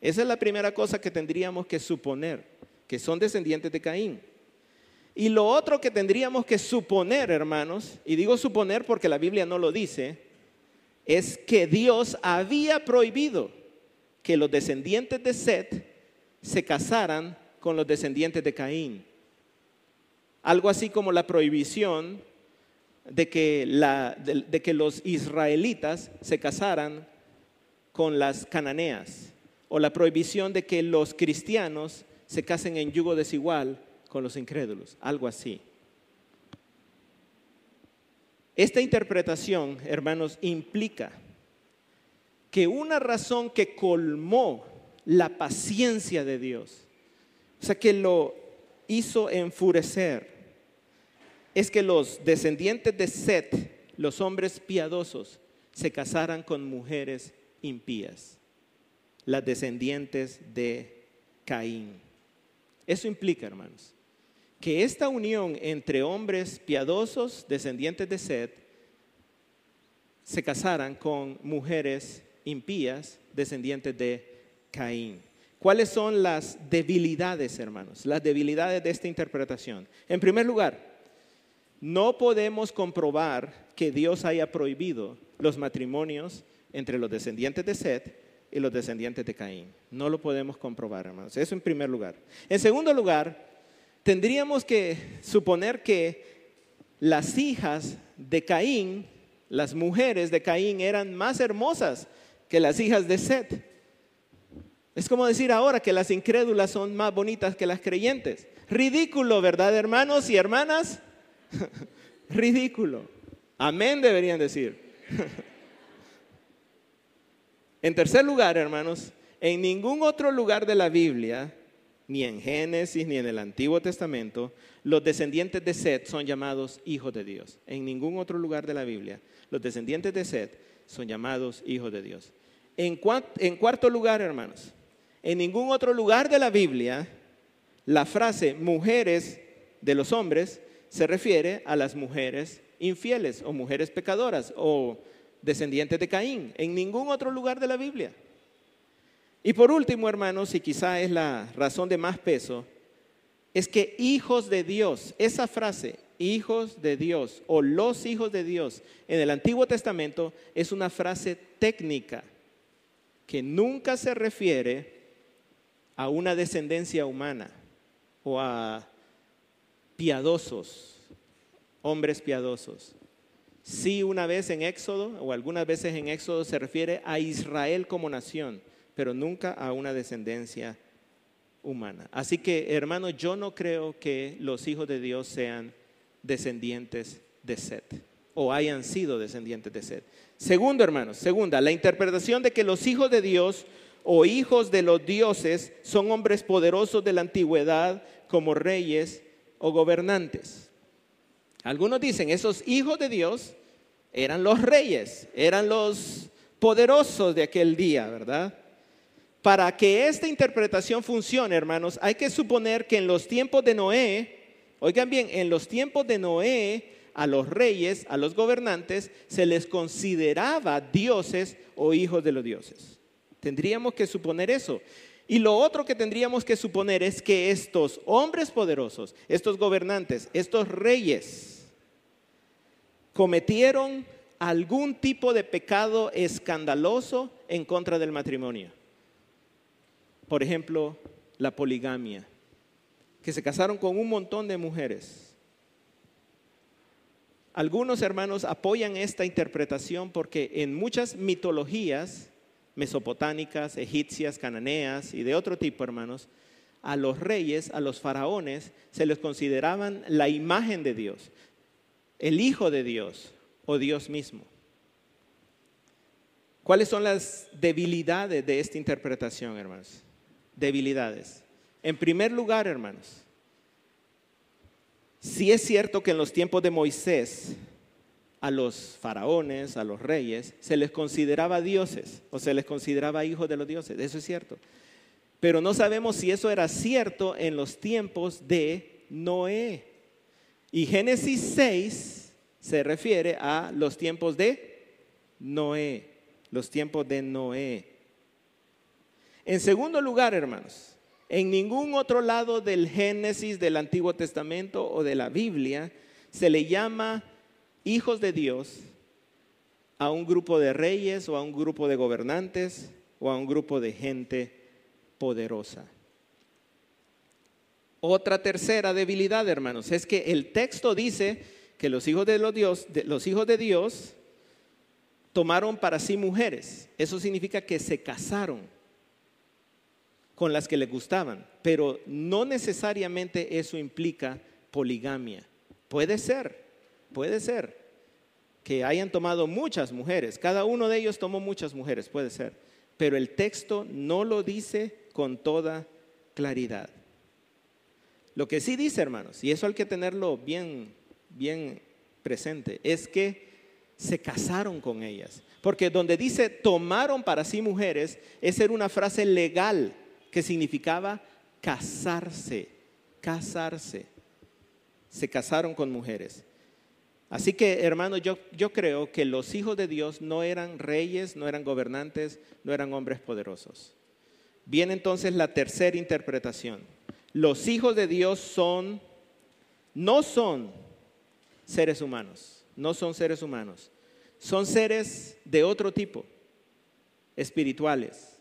Esa es la primera cosa que tendríamos que suponer, que son descendientes de Caín. Y lo otro que tendríamos que suponer, hermanos, y digo suponer porque la Biblia no lo dice, es que Dios había prohibido que los descendientes de Set se casaran con los descendientes de Caín. Algo así como la prohibición de que, los israelitas se casaran con las cananeas, o la prohibición de que los cristianos se casen en yugo desigual con los incrédulos, algo así. Esta interpretación, hermanos, implica que una razón que colmó la paciencia de Dios. O sea, que lo hizo enfurecer. Es que los descendientes de Set, los hombres piadosos, se casaran con mujeres impías, las descendientes de Caín. Eso implica, hermanos, que esta unión entre hombres piadosos, descendientes de Set, se casaran con mujeres impías, descendientes de Caín. ¿Cuáles son las debilidades, hermanos? Las debilidades de esta interpretación. En primer lugar, no podemos comprobar que Dios haya prohibido los matrimonios entre los descendientes de Seth y los descendientes de Caín. No lo podemos comprobar, hermanos. Eso en primer lugar. En segundo lugar, tendríamos que suponer que las hijas de Caín, las mujeres de Caín, eran más hermosas que las hijas de Set. Es como decir ahora que las incrédulas son más bonitas que las creyentes. Ridículo, ¿verdad, hermanos y hermanas? Ridículo. Amén deberían decir. en tercer lugar, hermanos, en ningún otro lugar de la Biblia, ni en Génesis ni en el Antiguo Testamento, los descendientes de Seth son llamados hijos de Dios. En ningún otro lugar de la Biblia, los descendientes de Seth son llamados hijos de Dios. En, en cuarto lugar, hermanos, en ningún otro lugar de la Biblia, la frase mujeres de los hombres se refiere a las mujeres infieles o mujeres pecadoras o descendientes de Caín, en ningún otro lugar de la Biblia. Y por último, hermanos, y quizá es la razón de más peso, es que hijos de Dios, esa frase, hijos de Dios o los hijos de Dios en el Antiguo Testamento es una frase técnica que nunca se refiere a una descendencia humana o a piadosos, hombres piadosos. Sí, una vez en Éxodo, o algunas veces en Éxodo se refiere a Israel como nación, pero nunca a una descendencia humana. Así que, hermano, yo no creo que los hijos de Dios sean descendientes de Set o hayan sido descendientes de Set. Segundo, hermanos, segunda, la interpretación de que los hijos de Dios o hijos de los dioses son hombres poderosos de la antigüedad como reyes o gobernantes. Algunos dicen, esos hijos de Dios eran los reyes, eran los poderosos de aquel día, ¿verdad? Para que esta interpretación funcione, hermanos, hay que suponer que en los tiempos de Noé, oigan bien, en los tiempos de Noé, a los reyes, a los gobernantes, se les consideraba dioses o hijos de los dioses. Tendríamos que suponer eso. Y lo otro que tendríamos que suponer es que estos hombres poderosos, estos gobernantes, estos reyes, cometieron algún tipo de pecado escandaloso en contra del matrimonio. Por ejemplo, la poligamia, que se casaron con un montón de mujeres. Algunos hermanos apoyan esta interpretación porque en muchas mitologías mesopotámicas, egipcias, cananeas y de otro tipo, hermanos, a los reyes, a los faraones, se les consideraban la imagen de Dios el Hijo de Dios o Dios mismo. ¿Cuáles son las debilidades de esta interpretación, hermanos? Debilidades. En primer lugar, hermanos, si es cierto que en los tiempos de Moisés a los faraones, a los reyes, se les consideraba dioses o se les consideraba hijos de los dioses, eso es cierto. Pero no sabemos si eso era cierto en los tiempos de Noé. Y Génesis 6 se refiere a los tiempos de Noé, los tiempos de Noé. En segundo lugar, hermanos, en ningún otro lado del Génesis del Antiguo Testamento o de la Biblia se le llama hijos de Dios a un grupo de reyes o a un grupo de gobernantes o a un grupo de gente poderosa. Otra tercera debilidad, hermanos, es que el texto dice que los hijos de, los, Dios, los hijos de Dios tomaron para sí mujeres. Eso significa que se casaron con las que les gustaban, pero no necesariamente eso implica poligamia. Puede ser, puede ser que hayan tomado muchas mujeres, cada uno de ellos tomó muchas mujeres, puede ser, pero el texto no lo dice con toda claridad. Lo que sí dice, hermanos, y eso hay que tenerlo bien, bien presente, es que se casaron con ellas. Porque donde dice tomaron para sí mujeres, esa era una frase legal que significaba casarse, casarse. Se casaron con mujeres. Así que, hermanos, yo, yo creo que los hijos de Dios no eran reyes, no eran gobernantes, no eran hombres poderosos. Viene entonces la tercera interpretación los hijos de Dios son, no son seres humanos, no son seres humanos, son seres de otro tipo, espirituales,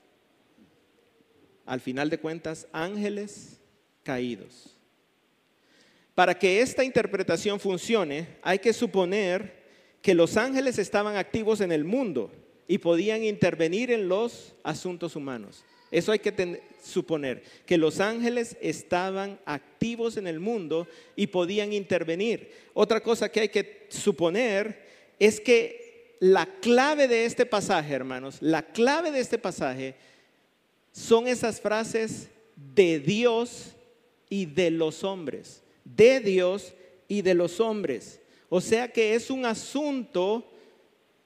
al final de cuentas, ángeles caídos. Para que esta interpretación funcione, hay que suponer que los ángeles estaban activos en el mundo y podían intervenir en los asuntos humanos. Eso hay que suponer, que los ángeles estaban activos en el mundo y podían intervenir. Otra cosa que hay que suponer es que la clave de este pasaje, hermanos, la clave de este pasaje son esas frases de Dios y de los hombres, de Dios y de los hombres. O sea que es un asunto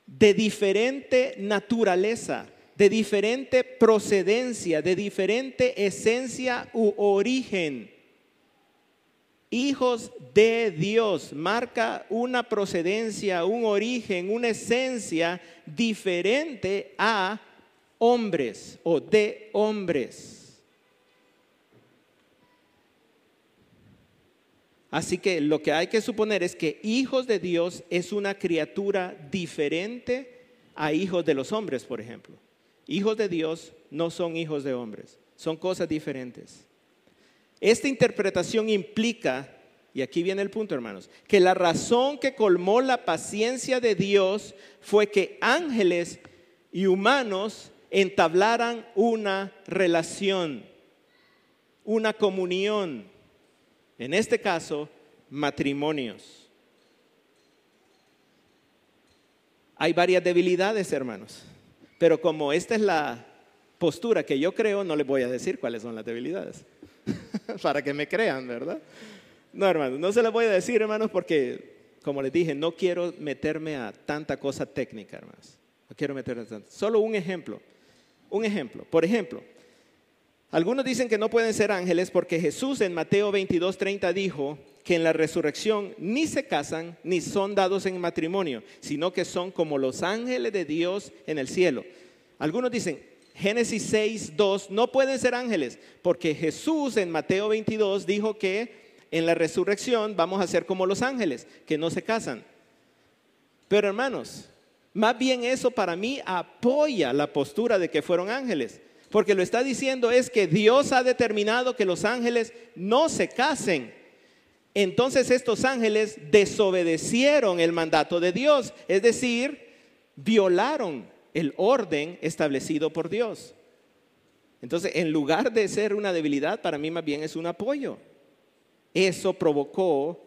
de diferente naturaleza, de diferente procedencia, de diferente esencia u origen. Hijos de Dios marca una procedencia, un origen, una esencia diferente a hombres o de hombres. Así que lo que hay que suponer es que hijos de Dios es una criatura diferente a hijos de los hombres, por ejemplo. Hijos de Dios no son hijos de hombres, son cosas diferentes. Esta interpretación implica, y aquí viene el punto hermanos, que la razón que colmó la paciencia de Dios fue que ángeles y humanos entablaran una relación, una comunión en este caso, matrimonios. Hay varias debilidades, hermanos, pero como esta es la postura que yo creo, no les voy a decir cuáles son las debilidades, para que me crean, ¿verdad? No, hermanos, no se les voy a decir, hermanos, porque, como les dije, no quiero meterme a tanta cosa técnica, hermanos. No quiero meterme a tanto. Solo un ejemplo. Un ejemplo. Por ejemplo, algunos dicen que no pueden ser ángeles porque Jesús en Mateo 22:30 dijo que en la resurrección ni se casan ni son dados en matrimonio, sino que son como los ángeles de Dios en el cielo. Algunos dicen, Génesis 6:2 no pueden ser ángeles porque Jesús en Mateo 22 dijo que en la resurrección vamos a ser como los ángeles, que no se casan. Pero hermanos, más bien eso para mí apoya la postura de que fueron ángeles. Porque lo está diciendo es que Dios ha determinado que los ángeles no se casen. Entonces estos ángeles desobedecieron el mandato de Dios, es decir, violaron el orden establecido por Dios. Entonces, en lugar de ser una debilidad, para mí más bien es un apoyo. Eso provocó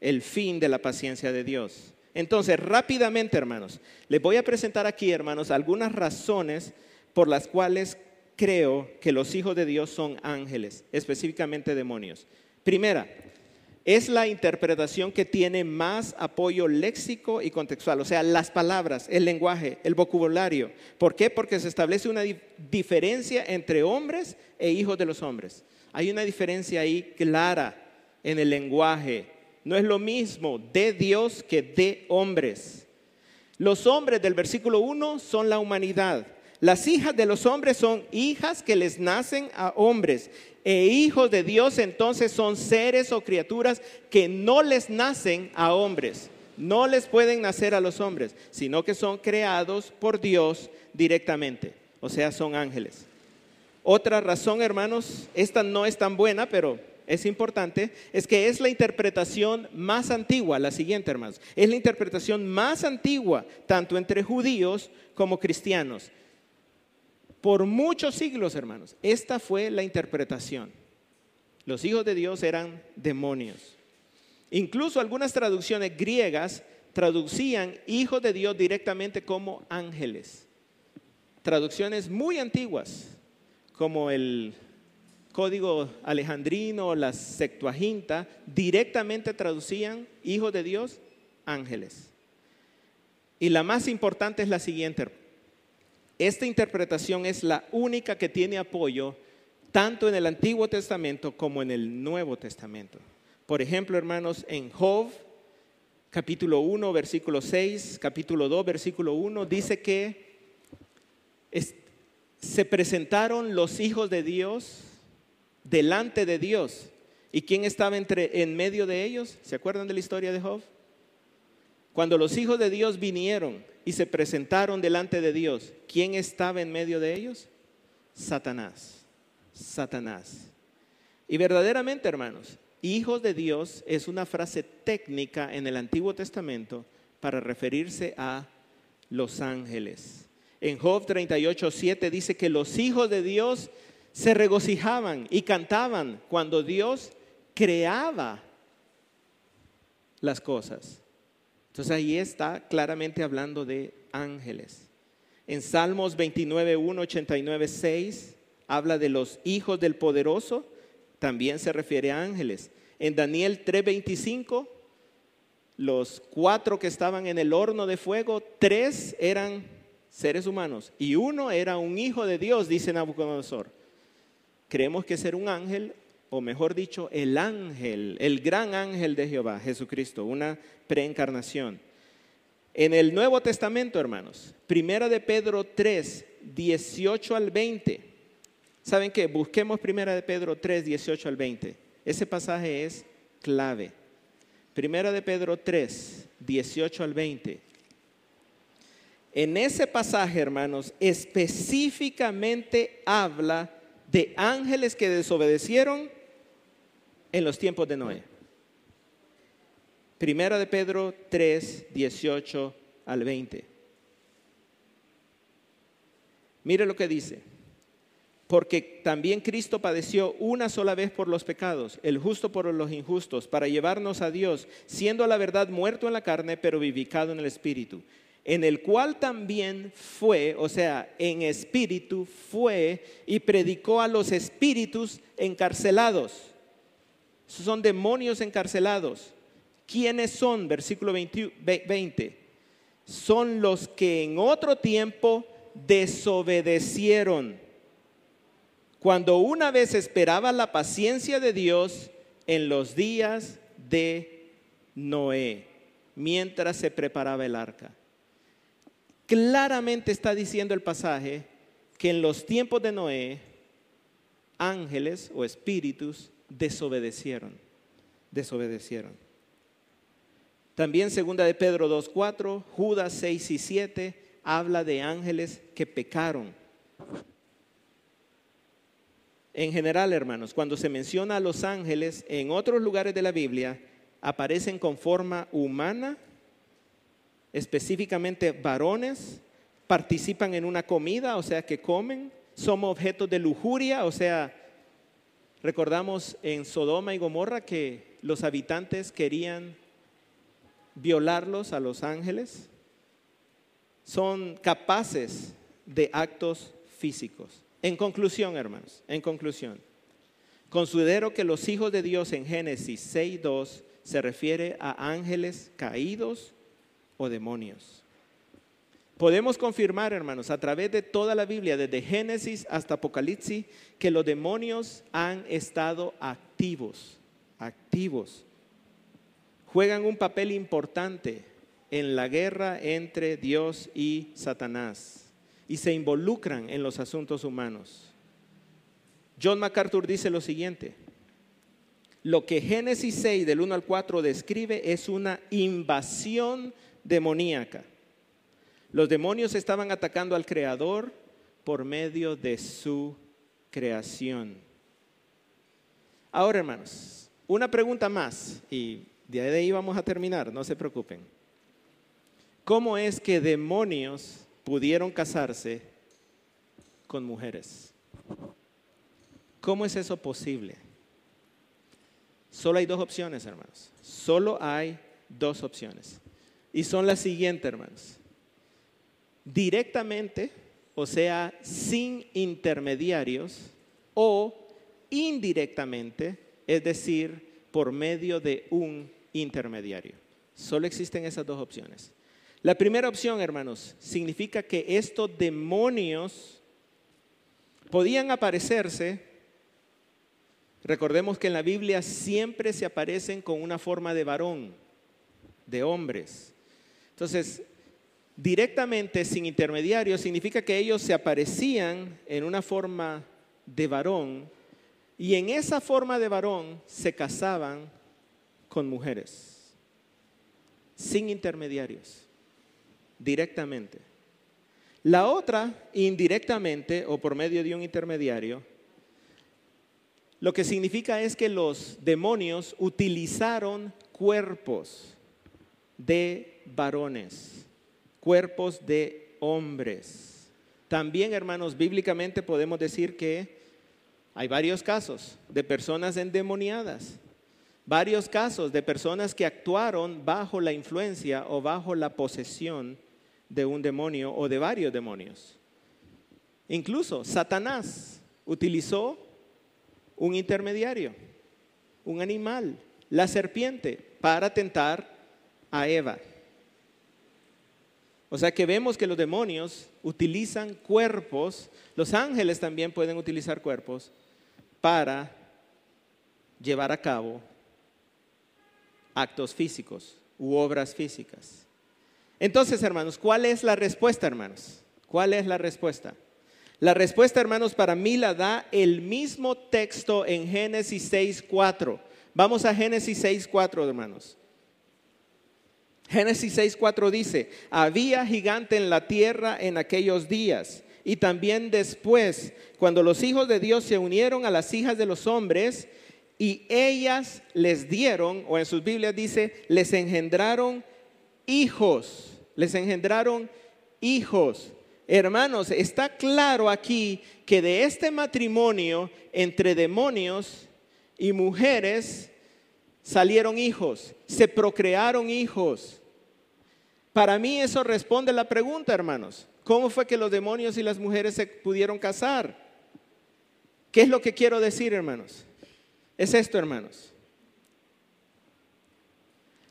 el fin de la paciencia de Dios. Entonces, rápidamente, hermanos, les voy a presentar aquí, hermanos, algunas razones por las cuales creo que los hijos de Dios son ángeles, específicamente demonios. Primera, es la interpretación que tiene más apoyo léxico y contextual, o sea, las palabras, el lenguaje, el vocabulario. ¿Por qué? Porque se establece una diferencia entre hombres e hijos de los hombres. Hay una diferencia ahí clara en el lenguaje. No es lo mismo de Dios que de hombres. Los hombres del versículo 1 son la humanidad. Las hijas de los hombres son hijas que les nacen a hombres. E hijos de Dios entonces son seres o criaturas que no les nacen a hombres. No les pueden nacer a los hombres, sino que son creados por Dios directamente. O sea, son ángeles. Otra razón, hermanos, esta no es tan buena, pero es importante, es que es la interpretación más antigua, la siguiente, hermanos. Es la interpretación más antigua, tanto entre judíos como cristianos. Por muchos siglos, hermanos, esta fue la interpretación. Los hijos de Dios eran demonios. Incluso algunas traducciones griegas traducían hijos de Dios directamente como ángeles. Traducciones muy antiguas, como el código alejandrino o la Septuaginta, directamente traducían hijos de Dios, ángeles. Y la más importante es la siguiente, esta interpretación es la única que tiene apoyo tanto en el Antiguo Testamento como en el Nuevo Testamento. Por ejemplo, hermanos, en Job, capítulo 1, versículo 6, capítulo 2, versículo 1, dice que se presentaron los hijos de Dios delante de Dios. ¿Y quién estaba entre, en medio de ellos? ¿Se acuerdan de la historia de Job? Cuando los hijos de Dios vinieron y se presentaron delante de Dios, ¿quién estaba en medio de ellos? Satanás. Satanás. Y verdaderamente, hermanos, hijos de Dios es una frase técnica en el Antiguo Testamento para referirse a los ángeles. En Job 38, 7 dice que los hijos de Dios se regocijaban y cantaban cuando Dios creaba las cosas. Entonces ahí está claramente hablando de ángeles. En Salmos 29, 1, 89, 6 habla de los hijos del poderoso, también se refiere a ángeles. En Daniel 3, 25, los cuatro que estaban en el horno de fuego, tres eran seres humanos y uno era un hijo de Dios, dice Nabucodonosor. Creemos que ser un ángel, o mejor dicho, el ángel, el gran ángel de Jehová, Jesucristo, una preencarnación. En el Nuevo Testamento, hermanos, Primera de Pedro 3, 18 al 20. ¿Saben qué? Busquemos Primera de Pedro 3, 18 al 20. Ese pasaje es clave. Primera de Pedro 3, 18 al 20. En ese pasaje, hermanos, específicamente habla de ángeles que desobedecieron en los tiempos de Noé. Primera de Pedro 3, 18 al 20. Mire lo que dice. Porque también Cristo padeció una sola vez por los pecados, el justo por los injustos, para llevarnos a Dios, siendo a la verdad muerto en la carne, pero vivificado en el Espíritu en el cual también fue, o sea, en espíritu fue y predicó a los espíritus encarcelados. Son demonios encarcelados. ¿Quiénes son? Versículo 20. Son los que en otro tiempo desobedecieron. Cuando una vez esperaba la paciencia de Dios en los días de Noé, mientras se preparaba el arca. Claramente está diciendo el pasaje que en los tiempos de Noé, ángeles o espíritus desobedecieron, desobedecieron. También segunda de Pedro 2.4, Judas 6 y 7 habla de ángeles que pecaron. En general, hermanos, cuando se menciona a los ángeles en otros lugares de la Biblia, aparecen con forma humana específicamente varones, participan en una comida, o sea que comen, somos objetos de lujuria, o sea, recordamos en Sodoma y Gomorra que los habitantes querían violarlos a los ángeles, son capaces de actos físicos. En conclusión, hermanos, en conclusión, considero que los hijos de Dios en Génesis 6.2 se refiere a ángeles caídos o demonios. Podemos confirmar, hermanos, a través de toda la Biblia, desde Génesis hasta Apocalipsis, que los demonios han estado activos, activos. Juegan un papel importante en la guerra entre Dios y Satanás y se involucran en los asuntos humanos. John MacArthur dice lo siguiente, lo que Génesis 6 del 1 al 4 describe es una invasión demoníaca. Los demonios estaban atacando al Creador por medio de su creación. Ahora, hermanos, una pregunta más y de ahí vamos a terminar, no se preocupen. ¿Cómo es que demonios pudieron casarse con mujeres? ¿Cómo es eso posible? Solo hay dos opciones, hermanos. Solo hay dos opciones. Y son las siguientes, hermanos. Directamente, o sea, sin intermediarios, o indirectamente, es decir, por medio de un intermediario. Solo existen esas dos opciones. La primera opción, hermanos, significa que estos demonios podían aparecerse, recordemos que en la Biblia siempre se aparecen con una forma de varón, de hombres. Entonces, directamente, sin intermediario, significa que ellos se aparecían en una forma de varón y en esa forma de varón se casaban con mujeres, sin intermediarios, directamente. La otra, indirectamente o por medio de un intermediario, lo que significa es que los demonios utilizaron cuerpos de varones, cuerpos de hombres. También, hermanos, bíblicamente podemos decir que hay varios casos de personas endemoniadas, varios casos de personas que actuaron bajo la influencia o bajo la posesión de un demonio o de varios demonios. Incluso Satanás utilizó un intermediario, un animal, la serpiente, para tentar a Eva. O sea que vemos que los demonios utilizan cuerpos, los ángeles también pueden utilizar cuerpos para llevar a cabo actos físicos u obras físicas. Entonces, hermanos, ¿cuál es la respuesta, hermanos? ¿Cuál es la respuesta? La respuesta, hermanos, para mí la da el mismo texto en Génesis 6.4. Vamos a Génesis 6.4, hermanos. Génesis 6.4 dice, había gigante en la tierra en aquellos días y también después, cuando los hijos de Dios se unieron a las hijas de los hombres y ellas les dieron, o en sus Biblias dice, les engendraron hijos, les engendraron hijos. Hermanos, está claro aquí que de este matrimonio entre demonios y mujeres salieron hijos, se procrearon hijos. Para mí eso responde la pregunta, hermanos. ¿Cómo fue que los demonios y las mujeres se pudieron casar? ¿Qué es lo que quiero decir, hermanos? Es esto, hermanos.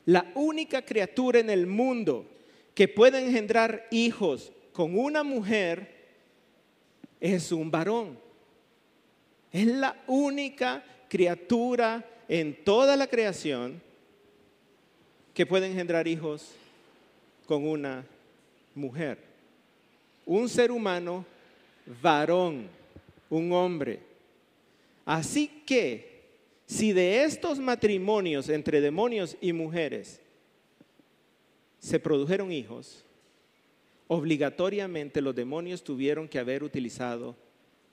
La única criatura en el mundo que puede engendrar hijos con una mujer es un varón. Es la única criatura en toda la creación que puede engendrar hijos con una mujer. Un ser humano varón, un hombre. Así que, si de estos matrimonios entre demonios y mujeres se produjeron hijos, obligatoriamente los demonios tuvieron que haber utilizado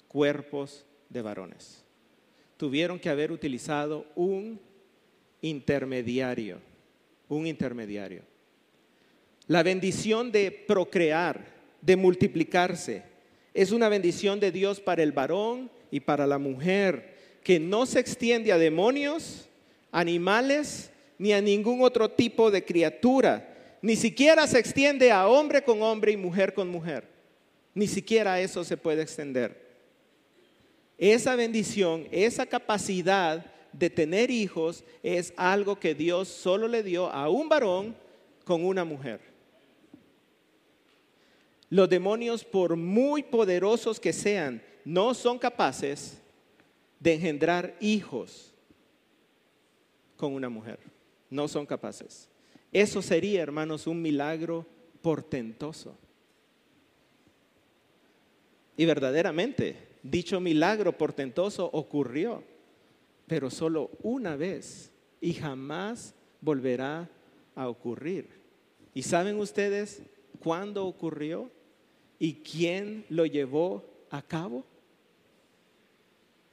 cuerpos de varones. Tuvieron que haber utilizado un intermediario, un intermediario. La bendición de procrear, de multiplicarse, es una bendición de Dios para el varón y para la mujer, que no se extiende a demonios, animales, ni a ningún otro tipo de criatura, ni siquiera se extiende a hombre con hombre y mujer con mujer. Ni siquiera eso se puede extender. Esa bendición, esa capacidad de tener hijos es algo que Dios solo le dio a un varón con una mujer. Los demonios, por muy poderosos que sean, no son capaces de engendrar hijos con una mujer. No son capaces. Eso sería, hermanos, un milagro portentoso. Y verdaderamente, dicho milagro portentoso ocurrió, pero solo una vez y jamás volverá a ocurrir. ¿Y saben ustedes cuándo ocurrió y quién lo llevó a cabo?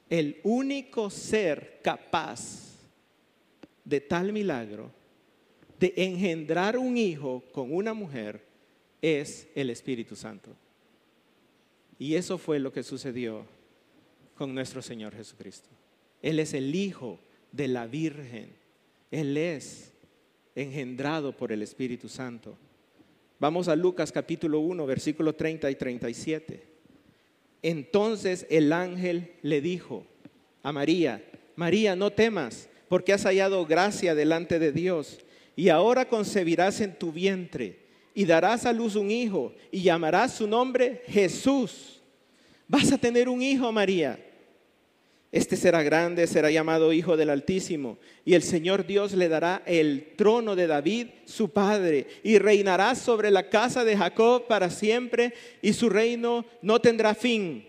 El único ser capaz de tal milagro de engendrar un hijo con una mujer es el Espíritu Santo. Y eso fue lo que sucedió con nuestro Señor Jesucristo. Él es el Hijo de la Virgen. Él es engendrado por el Espíritu Santo. Vamos a Lucas capítulo 1, versículo 30 y 37. Entonces el ángel le dijo a María, María, no temas, porque has hallado gracia delante de Dios y ahora concebirás en tu vientre y darás a luz un hijo y llamarás su nombre Jesús. Vas a tener un hijo, María. Este será grande, será llamado Hijo del Altísimo, y el Señor Dios le dará el trono de David, su padre, y reinará sobre la casa de Jacob para siempre, y su reino no tendrá fin.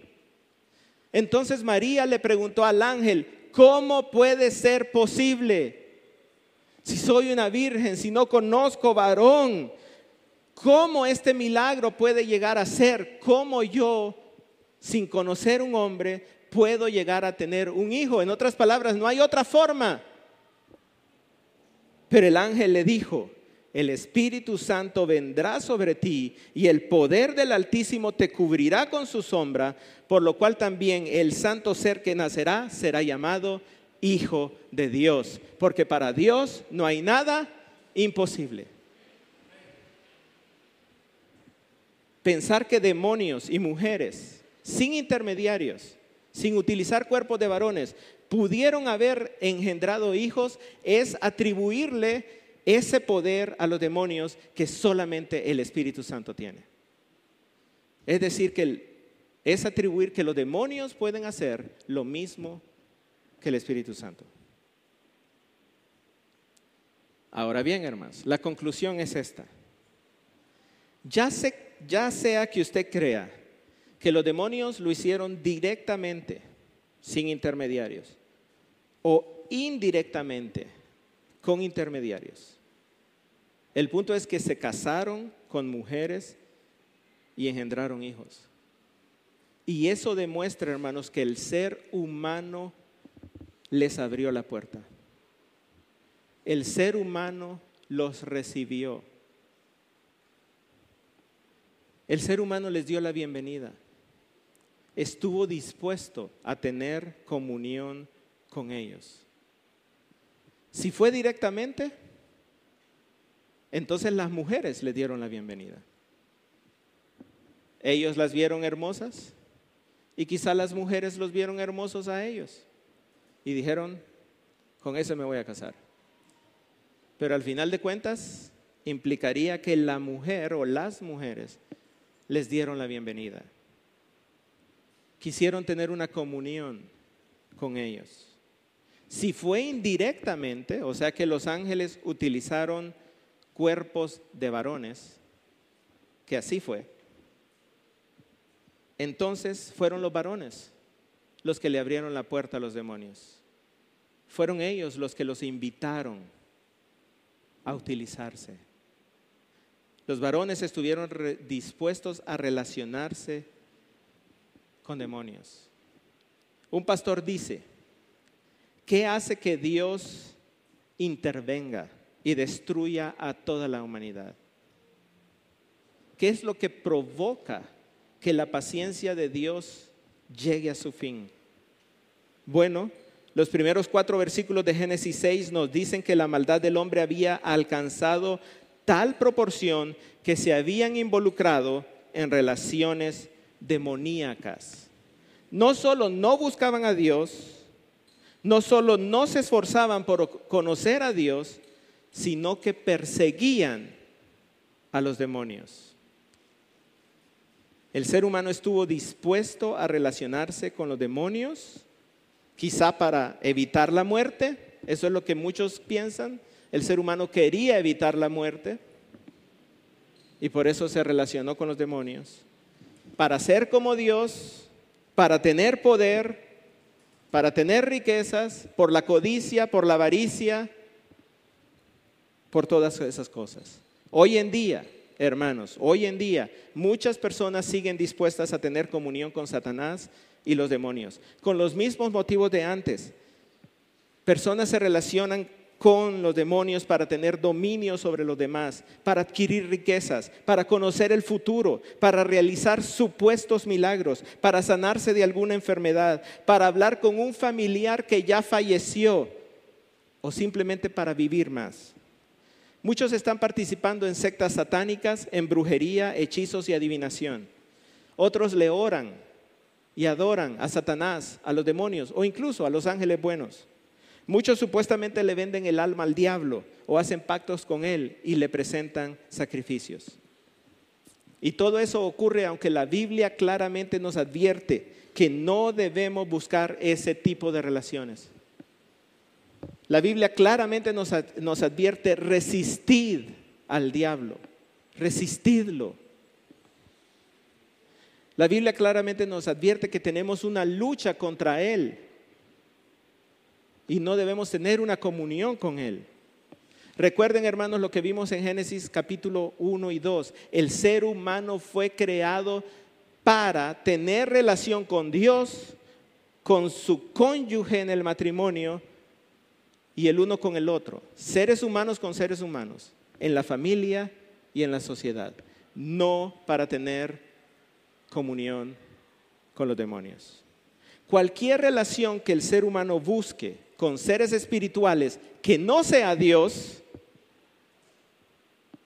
Entonces María le preguntó al ángel, ¿cómo puede ser posible? si soy una virgen, si no conozco varón, ¿cómo este milagro puede llegar a ser? ¿Cómo yo, sin conocer un hombre, puedo llegar a tener un hijo. En otras palabras, no hay otra forma. Pero el ángel le dijo, el Espíritu Santo vendrá sobre ti y el poder del Altísimo te cubrirá con su sombra, por lo cual también el santo ser que nacerá será llamado Hijo de Dios, porque para Dios no hay nada imposible. Pensar que demonios y mujeres, sin intermediarios, sin utilizar cuerpos de varones, pudieron haber engendrado hijos es atribuirle ese poder a los demonios que solamente el Espíritu Santo tiene. Es decir, que es atribuir que los demonios pueden hacer lo mismo que el Espíritu Santo. Ahora bien, hermanos, la conclusión es esta. Ya, ya sea que usted crea que los demonios lo hicieron directamente, sin intermediarios, o indirectamente, con intermediarios. El punto es que se casaron con mujeres y engendraron hijos. Y eso demuestra, hermanos, que el ser humano les abrió la puerta. El ser humano los recibió. El ser humano les dio la bienvenida. Estuvo dispuesto a tener comunión con ellos. Si fue directamente, entonces las mujeres le dieron la bienvenida. Ellos las vieron hermosas y quizá las mujeres los vieron hermosos a ellos y dijeron, con eso me voy a casar. Pero al final de cuentas implicaría que la mujer o las mujeres les dieron la bienvenida. Quisieron tener una comunión con ellos. Si fue indirectamente, o sea que los ángeles utilizaron cuerpos de varones, que así fue, entonces fueron los varones los que le abrieron la puerta a los demonios. Fueron ellos los que los invitaron a utilizarse. Los varones estuvieron dispuestos a relacionarse con demonios. Un pastor dice, ¿Qué hace que Dios intervenga y destruya a toda la humanidad? ¿Qué es lo que provoca que la paciencia de Dios llegue a su fin? Bueno, los primeros cuatro versículos de Génesis 6 nos dicen que la maldad del hombre había alcanzado tal proporción que se habían involucrado en relaciones demoníacas. No solo no buscaban a Dios, no solo no se esforzaban por conocer a Dios, sino que perseguían a los demonios. El ser humano estuvo dispuesto a relacionarse con los demonios, quizá para evitar la muerte, eso es lo que muchos piensan, el ser humano quería evitar la muerte y por eso se relacionó con los demonios, para ser como Dios, para tener poder, para tener riquezas, por la codicia, por la avaricia, por todas esas cosas. Hoy en día, hermanos, hoy en día muchas personas siguen dispuestas a tener comunión con Satanás y los demonios, con los mismos motivos de antes. Personas se relacionan con los demonios para tener dominio sobre los demás, para adquirir riquezas, para conocer el futuro, para realizar supuestos milagros, para sanarse de alguna enfermedad, para hablar con un familiar que ya falleció o simplemente para vivir más. Muchos están participando en sectas satánicas, en brujería, hechizos y adivinación. Otros le oran y adoran a Satanás, a los demonios o incluso a los ángeles buenos. Muchos supuestamente le venden el alma al diablo o hacen pactos con él y le presentan sacrificios. Y todo eso ocurre aunque la Biblia claramente nos advierte que no debemos buscar ese tipo de relaciones. La Biblia claramente nos, advierte resistid al diablo, resistidlo. La Biblia claramente nos advierte que tenemos una lucha contra él y no debemos tener una comunión con Él. Recuerden, hermanos, lo que vimos en Génesis capítulo 1 y 2. El ser humano fue creado para tener relación con Dios, con su cónyuge en el matrimonio y el uno con el otro. Seres humanos con seres humanos, en la familia y en la sociedad. No para tener comunión con los demonios. Cualquier relación que el ser humano busque con seres espirituales que no sea Dios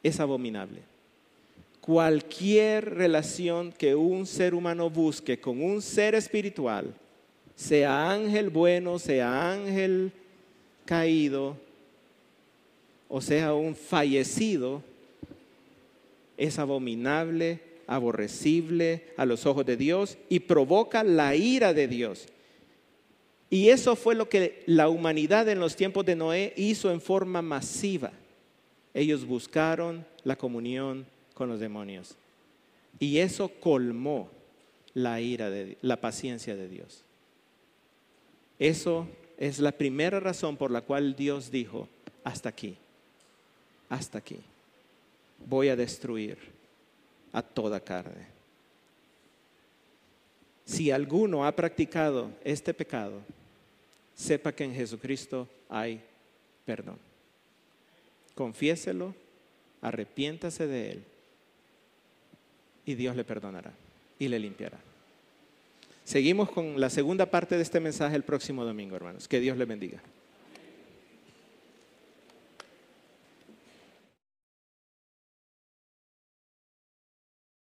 es abominable. Cualquier relación que un ser humano busque con un ser espiritual, sea ángel bueno, sea ángel caído, o sea un fallecido, es abominable, aborrecible a los ojos de Dios y provoca la ira de Dios. Y eso fue lo que la humanidad en los tiempos de Noé hizo en forma masiva. Ellos buscaron la comunión con los demonios. Y eso colmó la ira de la paciencia de Dios. Eso es la primera razón por la cual Dios dijo, hasta aquí, hasta aquí, voy a destruir a toda carne. Si alguno ha practicado este pecado, sepa que en Jesucristo hay perdón. Confiéselo, arrepiéntase de él y Dios le perdonará y le limpiará. Seguimos con la segunda parte de este mensaje el próximo domingo, hermanos. Que Dios le bendiga.